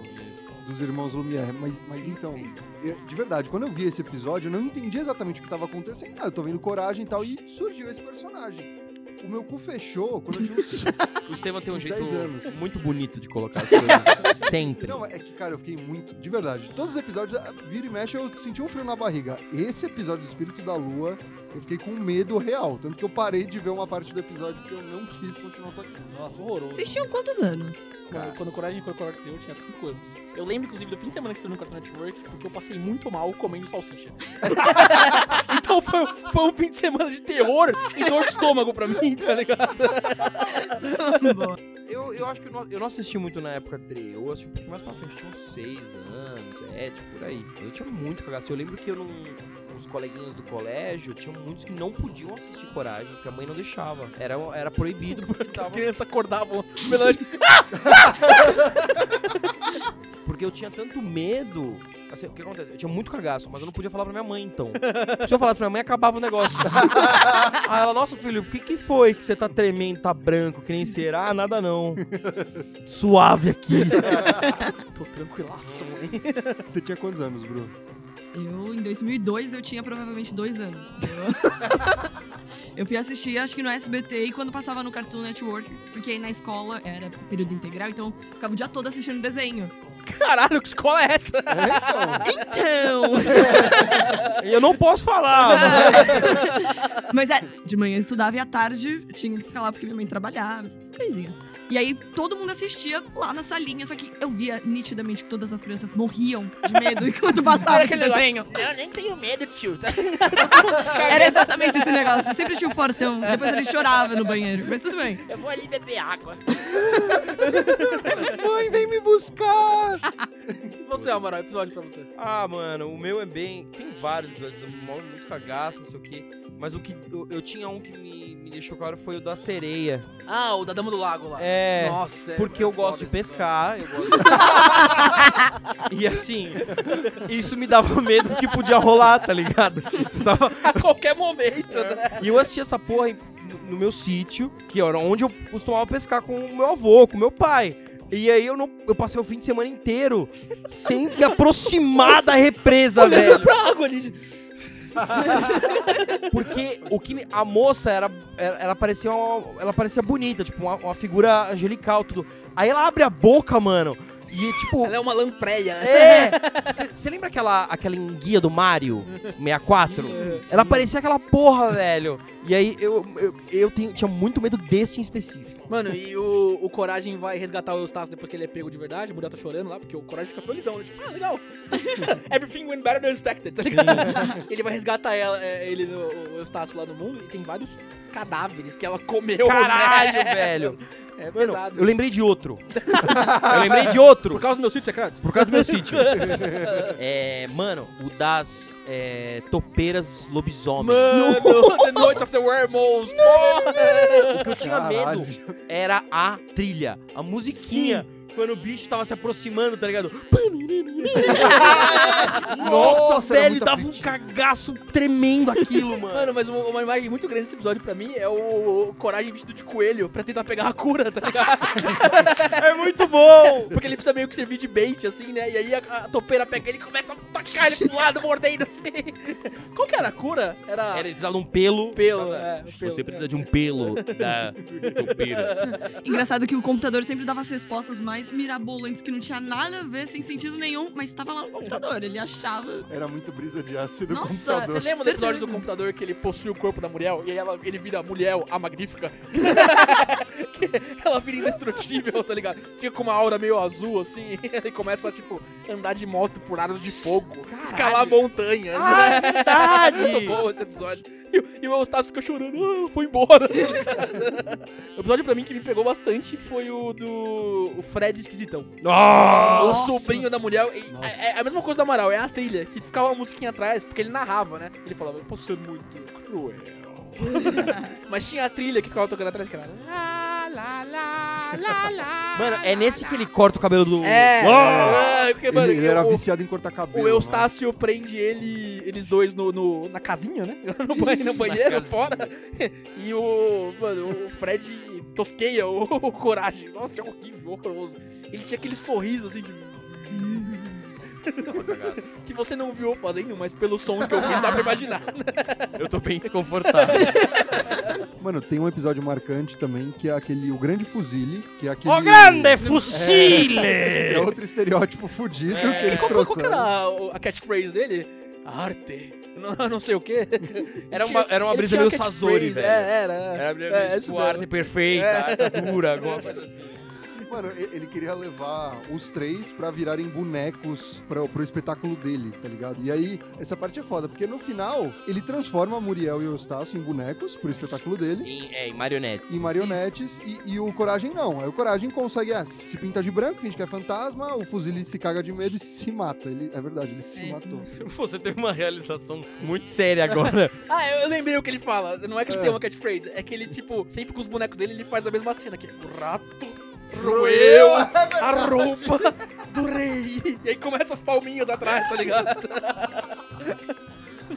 dos irmãos Lumière. Mas, mas então, eu- de verdade, quando eu vi esse episódio, eu não entendi exatamente o que tava acontecendo. Ah, eu tô vendo coragem e tal, e surgiu esse personagem. O meu cu fechou quando eu vi os. [laughs] O Estevam tem um Uns jeito 10 anos. muito bonito de colocar as coisas. [laughs] Sempre. Não, é que, cara, eu fiquei muito. De verdade, todos os episódios, ah, vira e mexe, eu senti um frio na barriga. Esse episódio do Espírito da Lua, eu fiquei com medo real. Tanto que eu parei de ver uma parte do episódio porque eu não quis continuar com aquilo. Nossa, horroroso. Vocês tinham quantos anos? Quando, quando Coragem foi Coragem estreou, eu tinha 5 anos. Eu lembro, inclusive, do fim de semana que estreou no Cartoon Network, porque eu passei muito mal comendo salsicha. [laughs] então foi, foi um fim de semana de terror e dor de estômago pra mim, tá ligado? Eu, eu acho que eu não, eu não assisti muito na época 3. Eu assisti um pouquinho mais pra frente. Tinha uns 6 anos, 7, por aí. Eu tinha muito cagaço. Eu lembro que eu não. Os coleguinhas do colégio, tinha muitos que não podiam assistir Coragem, porque a mãe não deixava. Era, era proibido porque As tava crianças acordavam. [laughs] Porque eu tinha tanto medo. Assim, o que acontece? Eu tinha muito cagaço, mas eu não podia falar pra minha mãe, então. Se eu falasse pra minha mãe, acabava o negócio. [laughs] Aí ela, nossa, filho, o que que foi que você tá tremendo, tá branco, que nem cera? Ah, nada não. Suave aqui. [laughs] Tô tranquilaço, mãe. Você tinha quantos anos, Bru? Eu, em 2002, eu tinha provavelmente dois anos. Eu, [laughs] eu fui assistir, acho que no SBT, e quando passava no Cartoon Network, porque aí na escola era período integral, então eu ficava o dia todo assistindo desenho. Caralho, que escola é essa? É, então. Então! [laughs] Eu não posso falar, mas... Mas é, de manhã eu estudava e à tarde tinha que ficar lá porque minha mãe trabalhava, essas coisinhas. E aí todo mundo assistia lá na salinha, só que eu via nitidamente que todas as crianças morriam de medo [laughs] enquanto passava aquele desenho. Eu nem tenho medo, tio. [laughs] Tá? Era exatamente esse negócio. Sempre tinha o fortão. Depois ele chorava no banheiro. Mas tudo bem. Eu vou ali beber água. [laughs] Mãe, vem me buscar! E você, Amaral, episódio pra você. Ah, mano, o meu é bem. Tem vários episódios, eu moro muito cagaço, não sei o quê. Mas o que. Eu, eu tinha um que me, me deixou claro foi o da sereia. Ah, o da Dama do Lago lá. É. Nossa, é- Porque é eu gosto de pescar, eu gosto de... E assim, isso me dava [laughs] medo que podia rolar, tá ligado? Episódio. [laughs] A qualquer momento, né? E eu assisti essa porra no, meu sítio, que era onde eu costumava pescar com o meu avô, com o meu pai. E aí eu não. Eu passei o fim de semana inteiro sem me aproximar da represa, velho. Pra água ali. [laughs] Porque o que me- a moça era, ela, ela parecia uma- ela parecia bonita, tipo uma, uma figura angelical tudo. Aí ela abre a boca, mano, e tipo Ela é uma lampreia. É! [laughs] Você lembra aquela, aquela enguia do Mario 64? Ela parecia aquela porra, velho. E aí eu, eu, eu tenho- tinha muito medo desse em específico. Mano, e o, o Coragem vai resgatar o Eustácio depois que ele é pego de verdade. A mulher tá chorando lá, porque o Coragem fica felizão, né? Tipo, ah, legal. [laughs] Everything went better than expected, tá ele vai resgatar ela, é, ele, o, o Eustácio lá no mundo, e tem vários cadáveres que ela comeu. Caralho, né? velho. É Mano, pesado. eu lembrei de outro. [laughs] eu lembrei de outro. Por causa do meu sítio secreto? Por causa do meu sítio. [laughs] É, mano, o das é, topeiras lobisomem. Mano, [laughs] The Night of the Werewolves. Porra! O que eu tinha Caralho. medo era a trilha, a musiquinha. Quando o bicho tava se aproximando, tá ligado? [laughs] Nossa, Nossa, velho, dava um cagaço tremendo aquilo, mano. Mano, mas uma, uma imagem muito grande desse episódio pra mim é o, o Coragem vestido de coelho pra tentar pegar a cura, tá ligado? [laughs] é muito bom! Porque ele precisa meio que servir de bait, assim, né? E aí a, a topeira pega ele e começa a tacar ele pro lado, mordendo assim. Qual que era a cura? Era, Era, ele precisava de um pelo. pelo, é, pelo. Você precisa de um pelo da topeira. [laughs] Engraçado que o computador sempre dava as respostas mais mais mirabolantes que não tinha nada a ver, sem sentido nenhum, mas tava lá no computador. Ele achava. Era muito brisa de ácido Nossa, computador. Você lembra do Certeza. episódio do computador que ele possui o corpo da Muriel e aí ela, ele vira Muriel, a magnífica? [laughs] Ela vira indestrutível, tá ligado? Fica com uma aura meio azul, assim, [laughs] e ele começa a, tipo, andar de moto por aros de fogo, escalar montanhas. Ah, é verdade! [laughs] Muito bom esse episódio. E, o- e o Eustácio fica chorando, ah, foi embora. tá ligado? o episódio pra mim que me pegou bastante foi o do o Fred Esquisitão. Nossa! O sobrinho da mulher. É, é a mesma coisa do Amaral, é a trilha, que ficava uma musiquinha atrás, porque ele narrava, né? Ele falava, eu posso ser muito cruel. [laughs] Mas tinha a trilha que ficava tocando atrás, que era. Lá, lá, lá, lá, lá. Mano, é nesse que ele corta o cabelo do. É, Ah! é, porque, mano, Ele, ele era o, viciado em cortar cabelo. o Eustácio prende ele, eles dois no, no- na casinha, né? [laughs] No, banho, no banheiro, fora. [laughs] E o, mano, o Fred tosqueia o, [laughs] o Coragem. Nossa, é horrível, horroroso. Ele tinha aquele sorriso assim de. Que você não viu fazendo, mas pelos sons que eu fiz dá pra imaginar. [laughs] Eu tô bem desconfortável. [laughs] Mano, tem um episódio marcante também, que é aquele O Grande Fuzile, que é aquele... o grande fucile! É outro estereótipo fudido que eles Qual, qual, qual que trouxeram. era o- a catchphrase dele? Arte. Não, não sei o quê. Era uma, era uma brisa meio Sazori, velho. É, era. Era é, é, isso tipo, arte perfeita, É. arte dura, alguma coisa assim. Mano, ele queria levar os três pra virarem bonecos pro, pro espetáculo dele, tá ligado? E aí, essa parte é foda, porque no final, ele transforma Muriel e o Eustácio em bonecos pro espetáculo dele. Em, é, em marionetes. Em marionetes e, e o Coragem não. Aí o Coragem consegue, ah, se pinta de branco, finge que é fantasma, o Fuzile se caga de medo e se mata. Ele, é verdade, ele se É, matou. [laughs] Você teve uma realização muito séria [laughs] agora. [laughs] Ah, eu, eu lembrei o que ele fala. Não é que ele É. tem uma catchphrase, é que ele, tipo, sempre com os bonecos dele, ele faz a mesma cena. Que o rato roeu a roupa do rei. E aí começa as palminhas atrás, tá ligado? [laughs]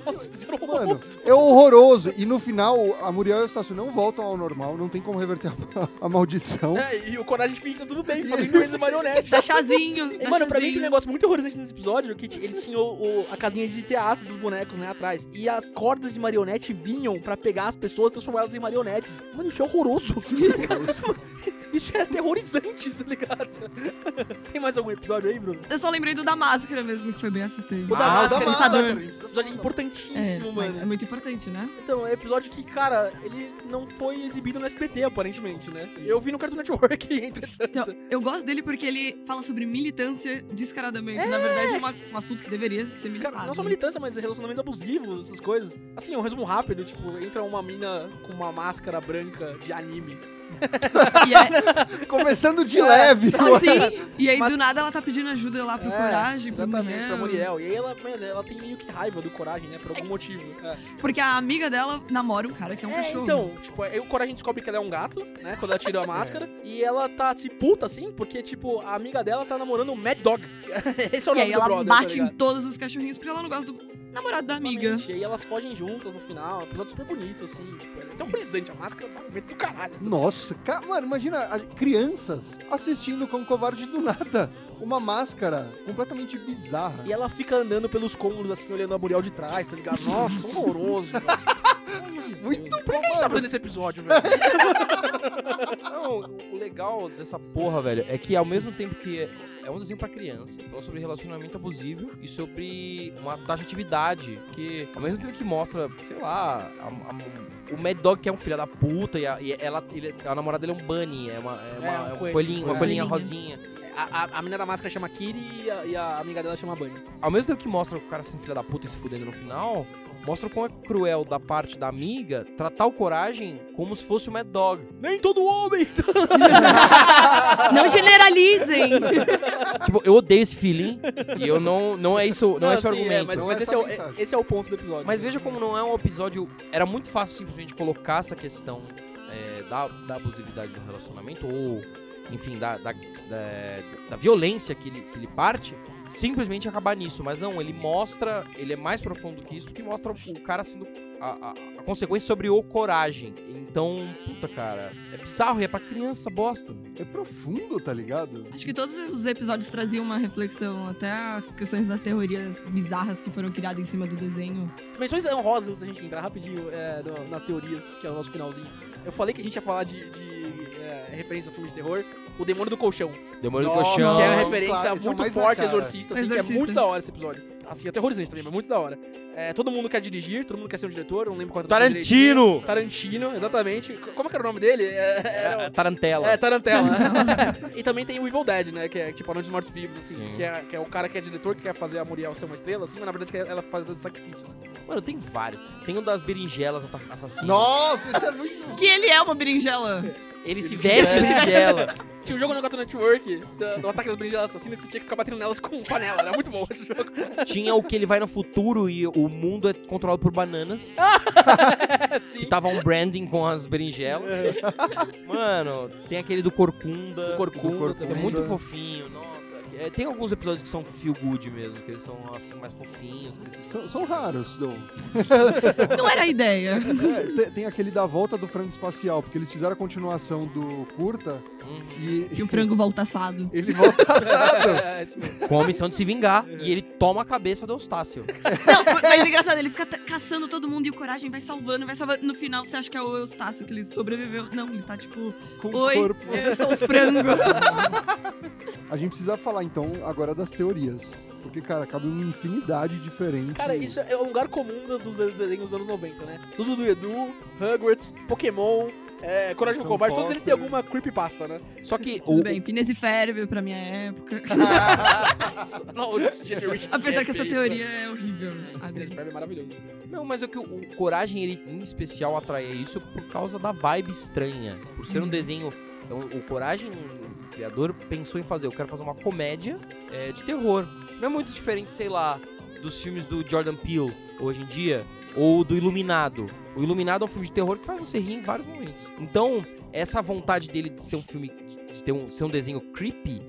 Nossa, isso era Mano, é horroroso. E no final, a Muriel e o Eustácio não voltam ao normal, não tem como reverter a, a maldição. É, e o Coragem fica tudo bem, fazendo eles de marionete. Dá chazinho. E, dá Mano, pra mim tem um negócio muito horrorizante nesse episódio, que ele tinha o- o- a casinha de teatro dos bonecos, né, atrás. E as cordas de marionete vinham pra pegar as pessoas e transformar elas em marionetes. Mano, isso é horroroso. [laughs] isso é aterrorizante, tá ligado? tem mais algum episódio aí, Bruno? Eu só lembrei do da máscara mesmo, que foi bem assustador. O da Ah, o da máscara, assustador. máscara. Esse episódio é importantíssimo, É, mas mano. é muito importante, né? Então, é episódio que, cara, ele não foi exibido no SBT, aparentemente, né? Eu vi no Cartoon Network, [laughs] entretanto. Então, eu gosto dele porque ele fala sobre militância descaradamente. Na verdade, é uma- um assunto que deveria ser militado. Cara, não só né? militância, mas relacionamentos abusivos, essas coisas. Assim, um resumo rápido, tipo, entra uma mina com uma máscara branca de anime. E é [laughs] Começando de leve. só assim. E aí, Mas- do nada, ela tá pedindo ajuda lá pro É, Coragem, pro Exatamente, Muriel. pra Muriel. E aí ela, mano, ela tem meio que raiva do Coragem, né? Por algum motivo. É, Porque a amiga dela namora um cara que é um É, cachorro. então, tipo, aí o Coragem descobre que ela é um gato, né? Quando ela tira a [laughs] máscara. E ela tá, se puta, assim, porque, tipo, a amiga dela tá namorando o Mad Dog. [laughs] Esse é o E nome aí do ela brother, bate tá em todos os cachorrinhos porque ela não gosta do namorado da amiga. E elas fogem juntas no final. Um episódio super bonito, assim. Tipo, é tão brisante. A máscara tá no meio do caralho. Nossa, ca- mano, imagina a- crianças assistindo com covarde do nada. Uma máscara completamente bizarra. E ela fica andando pelos cômodos, assim, olhando a Muriel de trás, tá ligado? Nossa, horroroso. [laughs] Muito Por que a gente tá fazendo esse episódio, velho? [laughs] Não, o- o legal dessa porra, velho, é que ao mesmo tempo que é, um desenho pra criança, fala sobre relacionamento abusivo e sobre uma taxatividade, que ao mesmo tempo que mostra, sei lá, a- a- o Mad Dog que é um filho da puta e, a, e ela, ele- a namorada dele é um bunny, é, uma, é, uma- É, um é coelhinho, uma É. coelhinha rosinha. A, a, a menina da máscara chama Kiri e a, e a amiga dela chama Bunny. Ao mesmo tempo que mostra o cara assim, filho da puta e se fudendo no final, mostra como é cruel da parte da amiga tratar o Coragem como se fosse o Mad Dog. Nem todo homem! [laughs] Não generalizem! [laughs] tipo, eu odeio esse feeling e eu não, não é isso, não, é esse o sim, argumento. mas, Não mas é esse, é o, mensagem. esse é o ponto do episódio. Mas veja como não é um episódio. Era muito fácil simplesmente colocar essa questão é, da, da abusividade do relacionamento, ou, enfim, da, da, da, da violência que ele, que ele parte, simplesmente acabar nisso. Mas não, ele mostra, ele é mais profundo que isso, porque mostra o cara sendo. A, a- a consequência sobre o coragem. Então, puta, cara, é bizarro e é pra criança, bosta. É profundo, tá ligado? Acho que todos os episódios traziam uma reflexão, até as questões das teorias bizarras que foram criadas em cima do desenho. Menções honrosas antes da gente entrar rapidinho é, no- nas teorias, que é o nosso finalzinho. Eu falei que a gente ia falar de, de, é, referência a filme de terror. O Demônio do Colchão. Demônio do Nossa, Colchão. que é uma referência claro, é muito na forte exorcista, assim, que é Exorcista. muito da hora esse episódio. Assim, aterrorizante também, mas muito da hora. É, todo mundo quer dirigir, todo mundo quer ser um diretor, eu não lembro qual é Tarantino! Tarantino, exatamente. Como é que era o nome dele? É, É, Tarantela. É, Tarantela. [laughs] e também tem o Evil Dead, né? Que é tipo a Noite dos Mortos Vivos, assim. Sim. Que é, que é o cara que é diretor, que quer fazer a Muriel ser uma estrela, assim, mas na verdade ela fazer sacrifício, né? Mano, tem vários. Tem um das berinjelas assassinas. Nossa, isso é muito. Que ele é uma berinjela. Ele se Ele veste se de veste. berinjela. [laughs] Tinha um jogo no Cartoon Network do, do Ataque das Berinjelas Assassinas que você tinha que ficar batendo nelas com panela. Era muito bom esse jogo. Tinha o que ele vai no futuro e o mundo é controlado por bananas. [laughs] Sim. Que tava um branding com as berinjelas. Mano, tem aquele do Corcunda. O Corcunda Corcunda. É muito fofinho, nossa. É, tem alguns episódios que são feel good mesmo, que eles são assim, mais fofinhos. Que São, são raros, Dom. [laughs] Não era a ideia. É, tem, tem aquele da volta do frango espacial, porque eles fizeram a continuação do curta Uhum. e E o frango volta assado. [laughs] ele volta assado. [laughs] É, isso mesmo. Com a missão de se vingar. e ele toma a cabeça do Eustácio. Não, mas é engraçado, ele fica caçando todo mundo e o Coragem vai salvando, vai salvando. No final, você acha que é o Eustácio que ele sobreviveu. Não, ele tá tipo, Com oi, corpo. eu sou o frango. A gente precisa falar então agora das teorias. Porque, cara, cabe uma infinidade diferente. Cara, isso é um lugar comum dos desenhos dos anos 90, né? Tudo do Edu, Hogwarts, Pokémon, é, Coragem do São Covarde, todos eles têm alguma creepypasta, né? Só que Tudo o, bem, Phineas e Ferb pra minha época. [laughs] Não, [laughs] Apesar que essa teoria é horrível. Esse Adri. Ferb é maravilhoso. Não, mas é que o, o Coragem, ele em especial atrai isso por causa da vibe estranha. Por ser um desenho. Então, o Coragem, o criador, pensou em fazer. Eu quero fazer uma comédia é, de terror. Não é muito diferente, sei lá, dos filmes do Jordan Peele hoje em dia. Ou do Iluminado. O Iluminado é um filme de terror que faz você rir em vários momentos. Então, essa vontade dele de ser um filme. de ter um, ser um desenho creepy.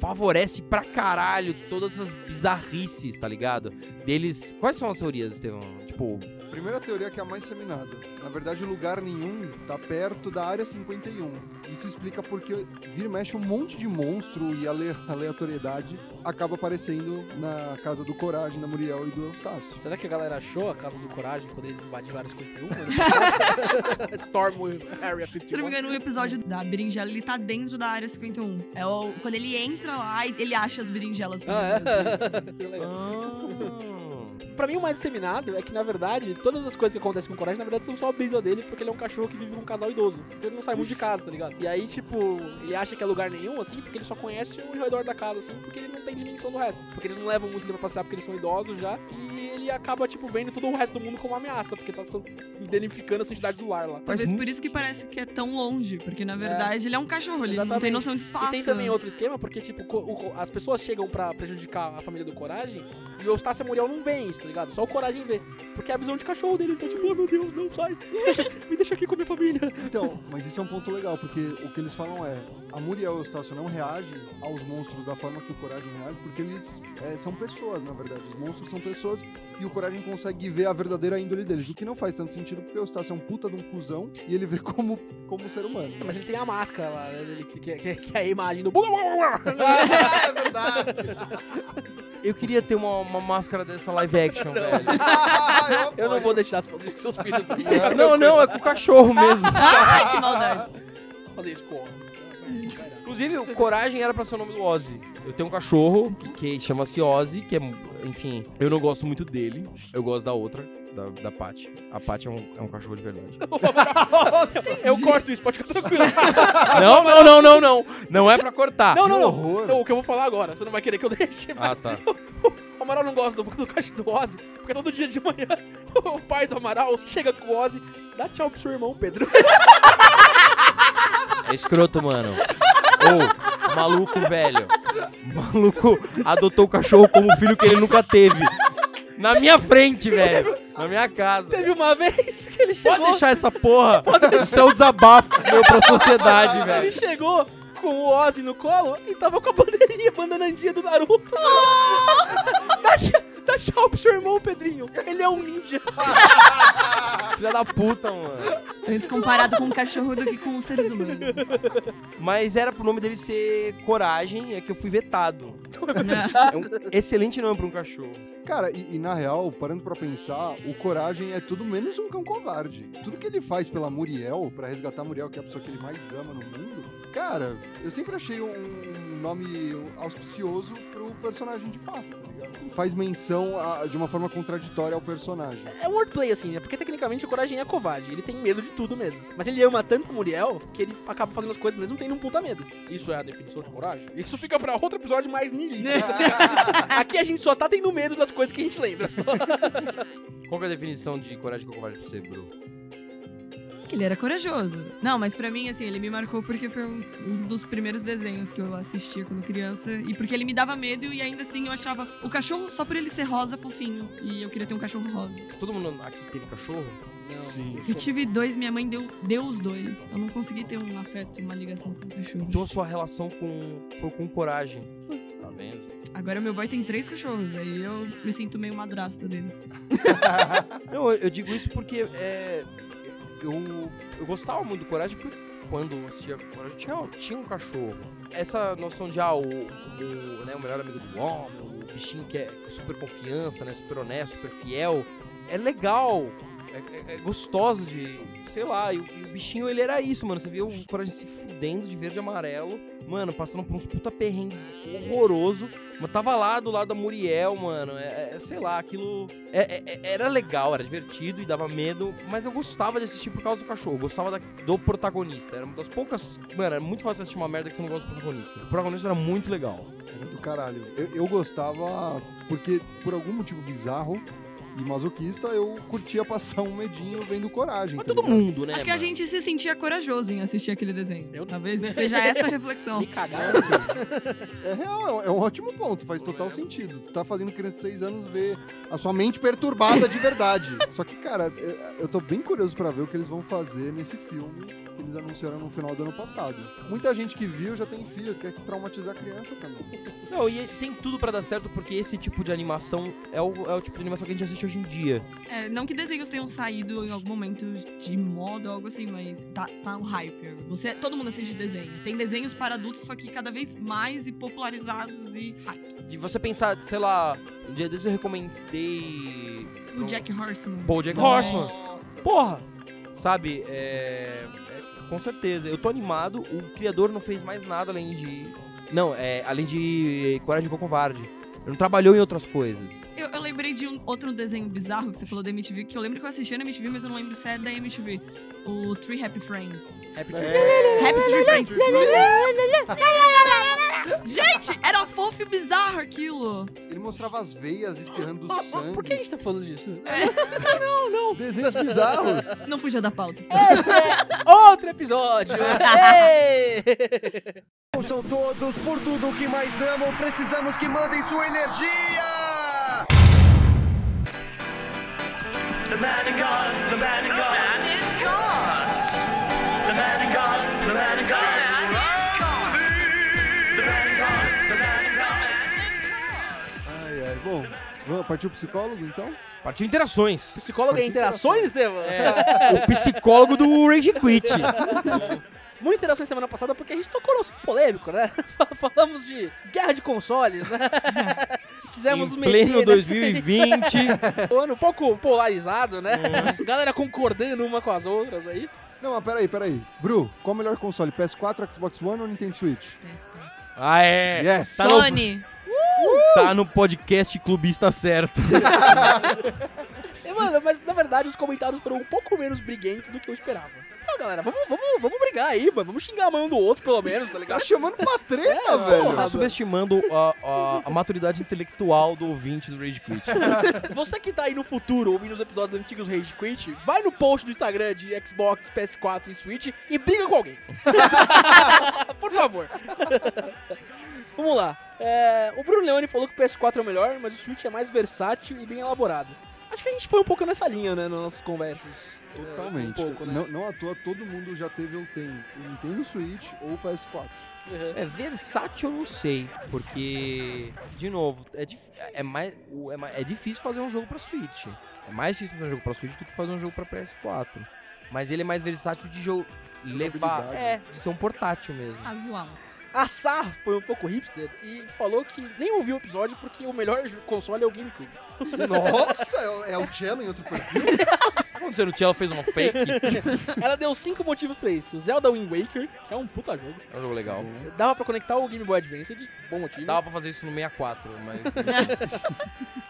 Favorece pra caralho todas essas bizarrices, tá ligado? Deles. Quais são as teorias, Estevão? Tipo, Primeira teoria que é a mais seminada. Na verdade, lugar nenhum tá perto da área 51. Isso explica porque vira e mexe um monte de monstro e ale- aleatoriedade acaba aparecendo na casa do Coragem, da Muriel e do Eustácio. Será que a galera achou a Casa do Coragem quando eles invadiram a área 51? Né? [laughs] [laughs] Storm Area 51. Se não me engano, o episódio da berinjela, ele tá dentro da área 51. É o, quando ele entra lá e ele acha as berinjelas. Ah, assim. é? [laughs] Legal. Ah. Pra mim, o mais disseminado é que, na verdade, todas as coisas que acontecem com o Coragem, na verdade, são só a brisa dele, porque ele é um cachorro que vive com um casal idoso. Então ele não sai muito de casa, tá ligado? E aí, tipo, ele acha que é lugar nenhum, assim, porque ele só conhece o redor da casa, assim, porque ele não tem dimensão do resto. Porque eles não levam muito ele pra passear, porque eles são idosos já. E ele acaba, tipo, vendo todo o resto do mundo como uma ameaça, porque tá danificando essa entidade do lar lá. Talvez por isso que parece que é tão longe, porque na verdade ele é um cachorro, ele não Exatamente. tem noção de espaço. E tem também outro esquema, porque, tipo, as pessoas chegam pra prejudicar a família do Coragem e o Eustácio e Muriel não isso, tá ligado? Só o Coragem vê. Porque é a visão de cachorro dele. Ele tá tipo, oh meu Deus, não sai. [laughs] Me deixa aqui com a minha família. Então, mas isso é um ponto legal, porque o que eles falam é a Muriel e o Eustácio não reagem aos monstros da forma que o Coragem reage, porque eles é, são pessoas, na verdade. Os monstros são pessoas e o Coragem consegue ver a verdadeira índole deles, o que não faz tanto sentido porque o Eustácio é um puta de um cuzão e ele vê como, como um ser humano. Mas ele tem a máscara lá, né, dele, que, que, que, que é a imagem do... [laughs] é verdade! Eu queria ter uma, uma máscara dessa live [laughs] action, velho. [laughs] Eu não vou deixar você fazer isso com seus filhos. Não. [laughs] Não, não, é com o cachorro mesmo. Ai, que maldade. Vou fazer isso com o Inclusive, o Coragem era pra ser o nome do Ozzy. Eu tenho um cachorro que chama-se Ozzy, que é, enfim, eu não gosto muito dele. Eu gosto da outra, da, da Paty. A Paty é um, é um cachorro de verdade. Eu corto isso, pode ficar tranquilo. não, não, não, não, não. Não é pra cortar. Não, não, não. horror. Não, O que eu vou falar agora, você não vai querer que eu deixe, Ah, tá. O Amaral não gosta do, do cachorro do Ozzy, porque todo dia de manhã [laughs] o pai do Amaral chega com o Ozzy, dá tchau pro seu irmão, Pedro. [laughs] É escroto, mano. Ô, maluco, velho. Maluco adotou o cachorro como filho que ele nunca teve. Na minha frente, velho. Na minha casa. Teve uma vez que ele chegou... Pode deixar essa porra. Isso é o desabafo meu pra sociedade, [laughs] Ele velho. chegou com o Ozzy no colo e tava com a bandeirinha, bandanandinha do Naruto. [laughs] dá, tchau, Dá tchau pro seu irmão, Pedrinho. Ele é um ninja. [laughs] Filha da puta, mano. Antes comparado com um cachorro do que com os seres humanos. Mas era pro nome dele ser Coragem, é que eu fui vetado. É um excelente nome pra um cachorro. Cara, e, e na real, parando pra pensar, o Coragem é tudo menos um cão covarde. Tudo que ele faz pela Muriel, pra resgatar a Muriel, que é a pessoa que ele mais ama no mundo, cara, eu sempre achei um, nome auspicioso pro personagem de fato, tá ligado? Faz menção a- de uma forma contraditória ao personagem. É um wordplay, assim, né? Porque tecnicamente o Coragem é covarde. Ele tem medo de tudo mesmo. Mas ele ama tanto a Muriel que ele acaba fazendo as coisas mesmo tendo um puta medo. Isso é a definição de coragem? Isso fica pra outro episódio mais niilista. [laughs] Aqui a gente só tá tendo medo das coisas que a gente lembra. Só. Qual que é a definição de Coragem com Covarde pra você, Bru? Que ele era corajoso. Não, mas pra mim, assim, ele me marcou porque foi um um dos primeiros desenhos que eu assistia quando criança. E porque ele me dava medo e ainda assim eu achava o cachorro, só por ele ser rosa, fofinho. E eu queria ter um cachorro rosa. Todo mundo aqui teve cachorro? Sim. Eu tive dois, minha mãe deu, deu os dois. Eu não consegui ter um afeto, uma ligação com o cachorro. Então a sua relação com foi com Coragem. Foi. Tá vendo? Agora meu boy tem três cachorros, aí eu me sinto meio madrasta deles. [laughs] Não, eu, eu digo isso porque é, eu, eu gostava muito do Coragem porque quando assistia Coragem tinha, tinha um cachorro. Essa noção de, ah, o, o, né, o melhor amigo do homem, o bichinho que é super confiança, né, super honesto, super fiel, é legal. É, é- é gostoso de. Sei lá, e o, e o bichinho ele era isso, mano. Você via o Coragem se fudendo de verde e amarelo, mano, passando por uns puta perrengue horroroso. Mas tava lá do lado da Muriel, mano. É, é- sei lá, aquilo. é- é- é- era legal, era divertido e dava medo. Mas eu gostava de assistir por causa do cachorro. Eu gostava da- do protagonista. Era uma das poucas. Mano, era muito fácil assistir uma merda que você não gosta do protagonista. O protagonista era muito legal. Era do caralho. Eu, eu gostava porque, por algum motivo bizarro e masoquista, eu curtia passar um medinho vendo Coragem. Mas tá todo ligado? mundo, né? Acho que a mano? gente se sentia corajoso em assistir aquele desenho. Eu- Talvez [laughs] seja essa a reflexão. Me cagaram assim. É real, é um- é um ótimo ponto, faz total sentido. Você tá fazendo criança de 6 anos ver a sua mente perturbada de verdade. [laughs] Só que, cara, eu- eu tô bem curioso pra ver o que eles vão fazer nesse filme que eles anunciaram no final do ano passado. Muita gente que viu já tem filho, quer traumatizar a criança também. Não, e tem tudo pra dar certo porque esse tipo de animação é o, é o tipo de animação que a gente assiste hoje em dia. É, não que desenhos tenham saído em algum momento de moda ou algo assim, mas tá, tá um hype. Você, todo mundo assiste desenho. Tem desenhos para adultos, só que cada vez mais e popularizados e hypes. De você pensar, sei lá, um dia desses eu recomendei. O Jack Horseman. Bojack Horseman. Porra! Sabe, é, é, Com certeza. Eu tô animado. O criador não fez mais nada além de. Não, é. Além de Coragem com Covarde. Ele não trabalhou em outras coisas. Eu, eu lembrei de um outro desenho bizarro que você falou da MTV, que eu lembro que eu assistia na MTV, mas eu não lembro se é da MTV. O Three Happy Friends. Happy Happy Tree Friends. Gente, era fofo e bizarro aquilo. Ele mostrava as veias espirrando Mas sangue. Por que a gente tá falando disso? [laughs] Desenhos bizarros. Não fuja da pauta. Esse é outro episódio. [laughs] São todos por tudo o que mais amam, precisamos que mandem sua energia! The man in the man in. The man in Gauze, the man in Gauze. The man in Gauze, the man in Gauze. Ai, ai. Bom, vamos partir o psicólogo então? Partiu interações. Psicólogo é interações, Estevam? o psicólogo do Rage Quit. [laughs] Muitas interações semana passada porque a gente tocou no assunto polêmico, né? [laughs] Falamos de guerra de consoles, né? [laughs] Quisemos em pleno nesse 2020. [laughs] ano um pouco polarizado, né? Galera concordando uma com as outras aí. Não, mas peraí, peraí. Bru, qual o melhor console? PS4, Xbox One ou Nintendo Switch? ah, é. Yes! Tá no- Sony. Tá no podcast clubista certo. Mano, mas na verdade os comentários foram um pouco menos briguentos do que eu esperava. Então, galera, vamos, vamos, vamos brigar aí, mano. Vamos xingar a um do outro, pelo menos, tá Tá ligado? chamando pra treta, É, velho. Tá subestimando a, a- a maturidade intelectual do ouvinte do Rage Quit. [laughs] Você que tá aí no futuro ouvindo os episódios antigos do Rage Quit, vai no post do Instagram de Xbox, PS4 e Switch e briga com alguém. [laughs] Por favor. Vamos lá. É, o Bruno Leone falou que o PS4 é o melhor, mas o Switch é mais versátil e bem elaborado. Acho que a gente foi um pouco nessa linha, né, nas nossas conversas. É, Totalmente. Um pouco, né? não, não à toa, todo mundo já teve ou tem o Nintendo Switch ou o PS4. Uhum. É versátil, eu não sei, porque de novo é, dif- é mais é, mais- é difícil fazer um jogo pra Switch. É mais difícil fazer um jogo pra Switch do que fazer um jogo pra PS4. Mas ele é mais versátil de jogo levar, é, de ser um portátil mesmo. Casual. A Sá foi um pouco hipster e falou que nem ouviu o episódio porque o melhor console é o GameCube. Nossa, é, é o Cello em outro perfil? Você no Tchelo fez uma fake, [laughs] Ela deu cinco motivos pra isso. Zelda Wind Waker, que é um puta jogo. é um jogo legal. Dava pra conectar o Game Boy Advance, bom motivo. Dava pra fazer isso no 64, mas [laughs]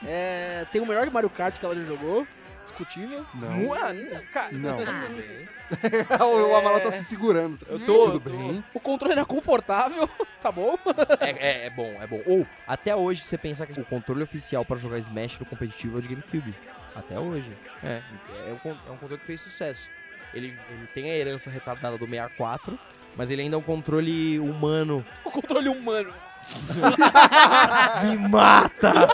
É, tem o melhor Mario Kart que ela já jogou, discutível. Não. Ah, cara, Não. tudo [laughs] bem. o Amaral tá se segurando. Eu tô, Tudo eu tô- bem. O controle era confortável, [laughs] tá bom? É, é, é bom, é bom. Ou, até hoje, você pensar que o controle oficial pra jogar Smash no competitivo é o de GameCube. Até hoje. É, é um, con- é um controle que fez sucesso. Ele, ele tem a herança retardada do 64, mas ele ainda é um controle humano. O controle humano. [laughs] Me mata!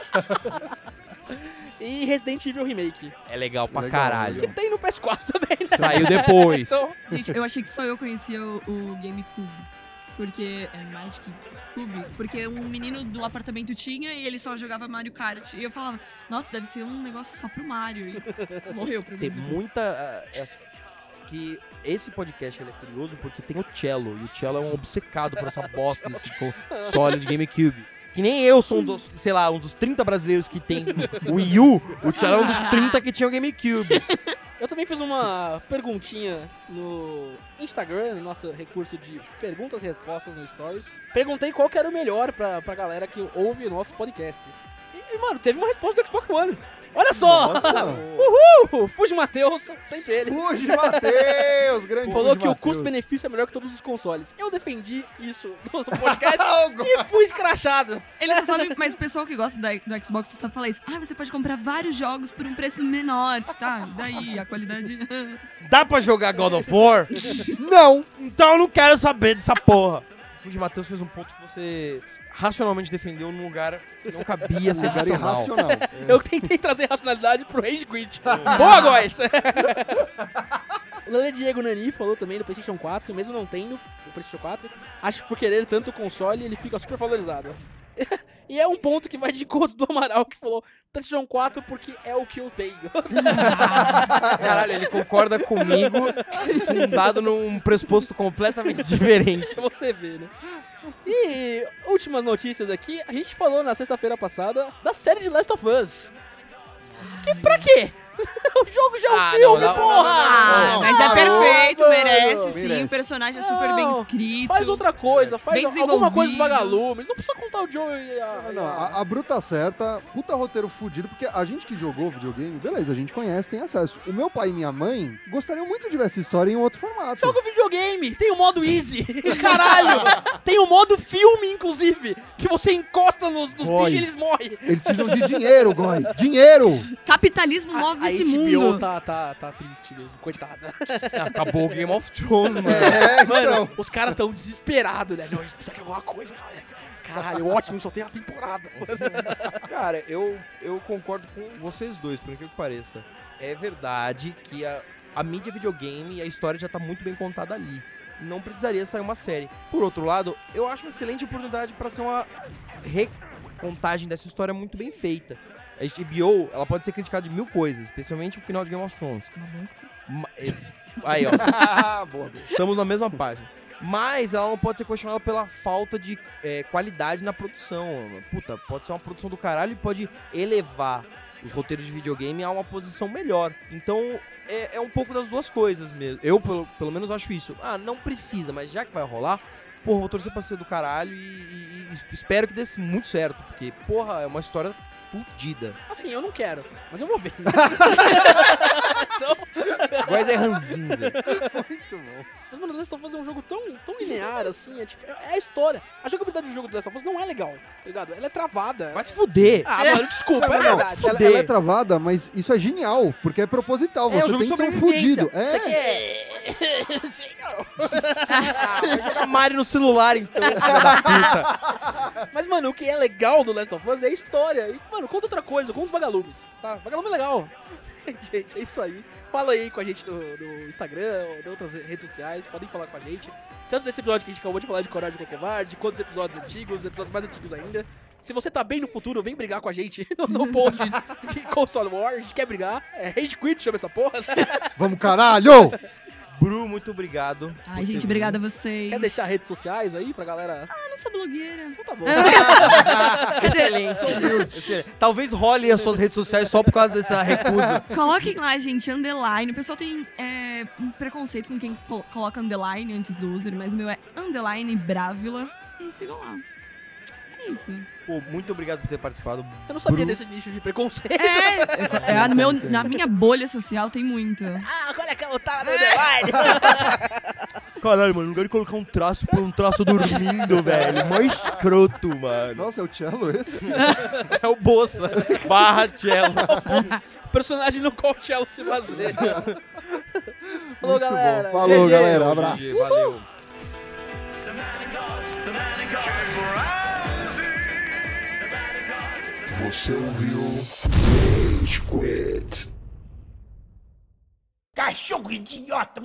E Resident Evil Remake. É legal pra Legal, caralho. Que tem no PS4 também, né? Saiu depois. [laughs] Então, Gente, eu achei que só eu conhecia o, o GameCube. Porque. É Magic Cube? Porque um menino do apartamento tinha e ele só jogava Mario Kart. E eu falava, nossa, deve ser um negócio só pro Mario. E morreu pra Tem mim. muita. ah, essa- que esse podcast ele é curioso porque tem o Cello. E o Cello é um obcecado por essa bosta desse [laughs] console de GameCube. Que nem eu sou um dos, sei lá, um dos 30 brasileiros que tem o Wii U. O Cello é um dos 30 que tinha o GameCube. eu também fiz uma perguntinha no Instagram, no nosso recurso de perguntas e respostas no Stories. Perguntei qual que era o melhor pra, pra galera que ouve o nosso podcast. E, mano, teve uma resposta do Xbox One. Olha só! Nossa. [laughs] Uhul! Fuji Matheus, sempre ele. Fuji Matheus, [laughs] grande Falou Fuji que o Matheus. custo-benefício é melhor que todos os consoles. Eu defendi isso no, podcast [laughs] e fui escrachado. Ele só sabe, mas o pessoal que gosta da- do Xbox só sabe falar isso. Ah, você pode comprar vários jogos por um preço menor. Tá, daí a qualidade. Dá pra jogar God of War? Não! Então eu não quero saber dessa porra. O Fuji Matheus fez um ponto que você racionalmente defendeu num lugar que não cabia ser [laughs] Lugar racional. irracional. Eu tentei trazer racionalidade pro Rage Quit. [laughs] Boa, guys! [laughs] o Lele Diego Nani falou também do PlayStation 4, mesmo não tendo o PlayStation 4, acho que por querer tanto o console ele fica super valorizado. [laughs] e é um ponto que vai de encontro do Amaral que falou PlayStation 4 porque é o que eu tenho. [laughs] Caralho, ele concorda comigo, fundado num pressuposto completamente diferente. [laughs] Você ver, né? E últimas notícias aqui, a gente falou na sexta-feira passada da série de Last of Us. Que pra quê? [laughs] o jogo já é um Ah, filme, não, não, porra! não, não, Ah, não. mas é Ah, perfeito, merece sim. merece. O personagem é super bem Não, escrito. Faz outra coisa, faz Bem alguma coisa desenvolvido. vagalumes. Não precisa contar o Joe e a... Ah, não, a- a, a Bru tá certa, puta roteiro fudido, porque a gente que jogou videogame, beleza, a gente conhece, tem acesso. O meu pai e minha mãe gostariam muito de ver essa história em outro formato. Joga videogame, tem o modo easy. [laughs] Caralho! tem o modo filme, inclusive, que você encosta nos, nos bichos e eles morrem. Eles precisam de dinheiro, guys. Dinheiro! Capitalismo move a esse HBO mundo. tá, tá, tá triste mesmo, coitada. [laughs] Acabou o Game of Thrones, mano. É, Mano, então. os caras tão desesperados, né? Não, a gente precisa de alguma coisa, galera. Caralho, ótimo, só tem a temporada. [laughs] Cara, eu, eu concordo com vocês dois, por incrível que pareça. É verdade que a, a mídia videogame e a história já tá muito bem contada ali. Não precisaria sair uma série. Por outro lado, eu acho uma excelente oportunidade pra ser uma recontagem dessa história muito bem feita. A HBO, ela pode ser criticada de mil coisas, especialmente o final de Game of Thrones. Uma. Ma- esse- Aí, ó. [laughs] Boa. Estamos na mesma página. Mas ela não pode ser questionada pela falta de é, qualidade na produção. Puta, pode ser uma produção do caralho e pode elevar os roteiros de videogame a uma posição melhor. Então, é, é um pouco das duas coisas mesmo. Eu, pelo, pelo menos, acho isso. Ah, não precisa, mas já que vai rolar, porra, vou torcer pra ser do caralho e, e- e espero que dê muito certo. Porque, porra, é uma história fudida. Assim, eu não quero, mas eu vou ver. [laughs] Mas é ranzinza. Muito bom. Mas, mano, The Last of Us é um jogo tão, tão linear, assim, é tipo, é é a história. A jogabilidade do jogo do Last of Us não é legal, tá ligado? Ela é travada. Vai se fuder. Ah, mano, desculpa, é Não, não, verdade. ela, ela é travada, mas isso é genial, porque é proposital. É, Você o jogo tem que ser um fudido. É. [laughs] É... Ah, vai jogar Mario no celular, então. filha da puta. Mas, mano, o que é legal do Last of Us é a história. E, mano, conta outra coisa, conta os vagalumes, tá? Vagalume é legal. [laughs] gente, é isso aí. Fala aí com a gente no, no Instagram ou em outras redes sociais, podem falar com a gente. Tanto desse episódio que a gente acabou de falar de Coragem com o Covarde, quanto dos episódios antigos, os episódios mais antigos ainda. Se você tá bem no futuro, vem brigar com a gente [laughs] no, no post de, de Console War. A gente quer brigar. É Rage Quit, chama essa porra, né? Vamos, caralho! Bru, muito obrigado. Ai, gente, obrigada a vocês. Quer deixar redes sociais aí pra galera? Eu não sou blogueira. Então tá bom. [laughs] Excelente. Excelente. Talvez role as suas redes sociais só por causa dessa recusa. Coloquem lá, gente, underline. O pessoal tem é, um preconceito com quem co- coloca underline antes do user, mas o meu é underline Brávila. E sigam lá. É isso. Pô, muito obrigado por ter participado. Eu não sabia Bru. desse nicho de preconceito. É, eu- é, no meu, na minha bolha social tem muito. Ah, olha que eu tava no underline. Caralho, mano, no lugar de colocar um traço por um traço dormindo, [laughs] velho. Mó escroto, mano. Nossa, é o cello esse? [laughs] É o Bolsa. Barra cello. [laughs] Personagem no qual o Cello se baseia. Falou, Muito galera. bom. Falou, GG, galera. Abraço. GG, Valeu. Você ouviu Rage Quit. Cachorro idiota!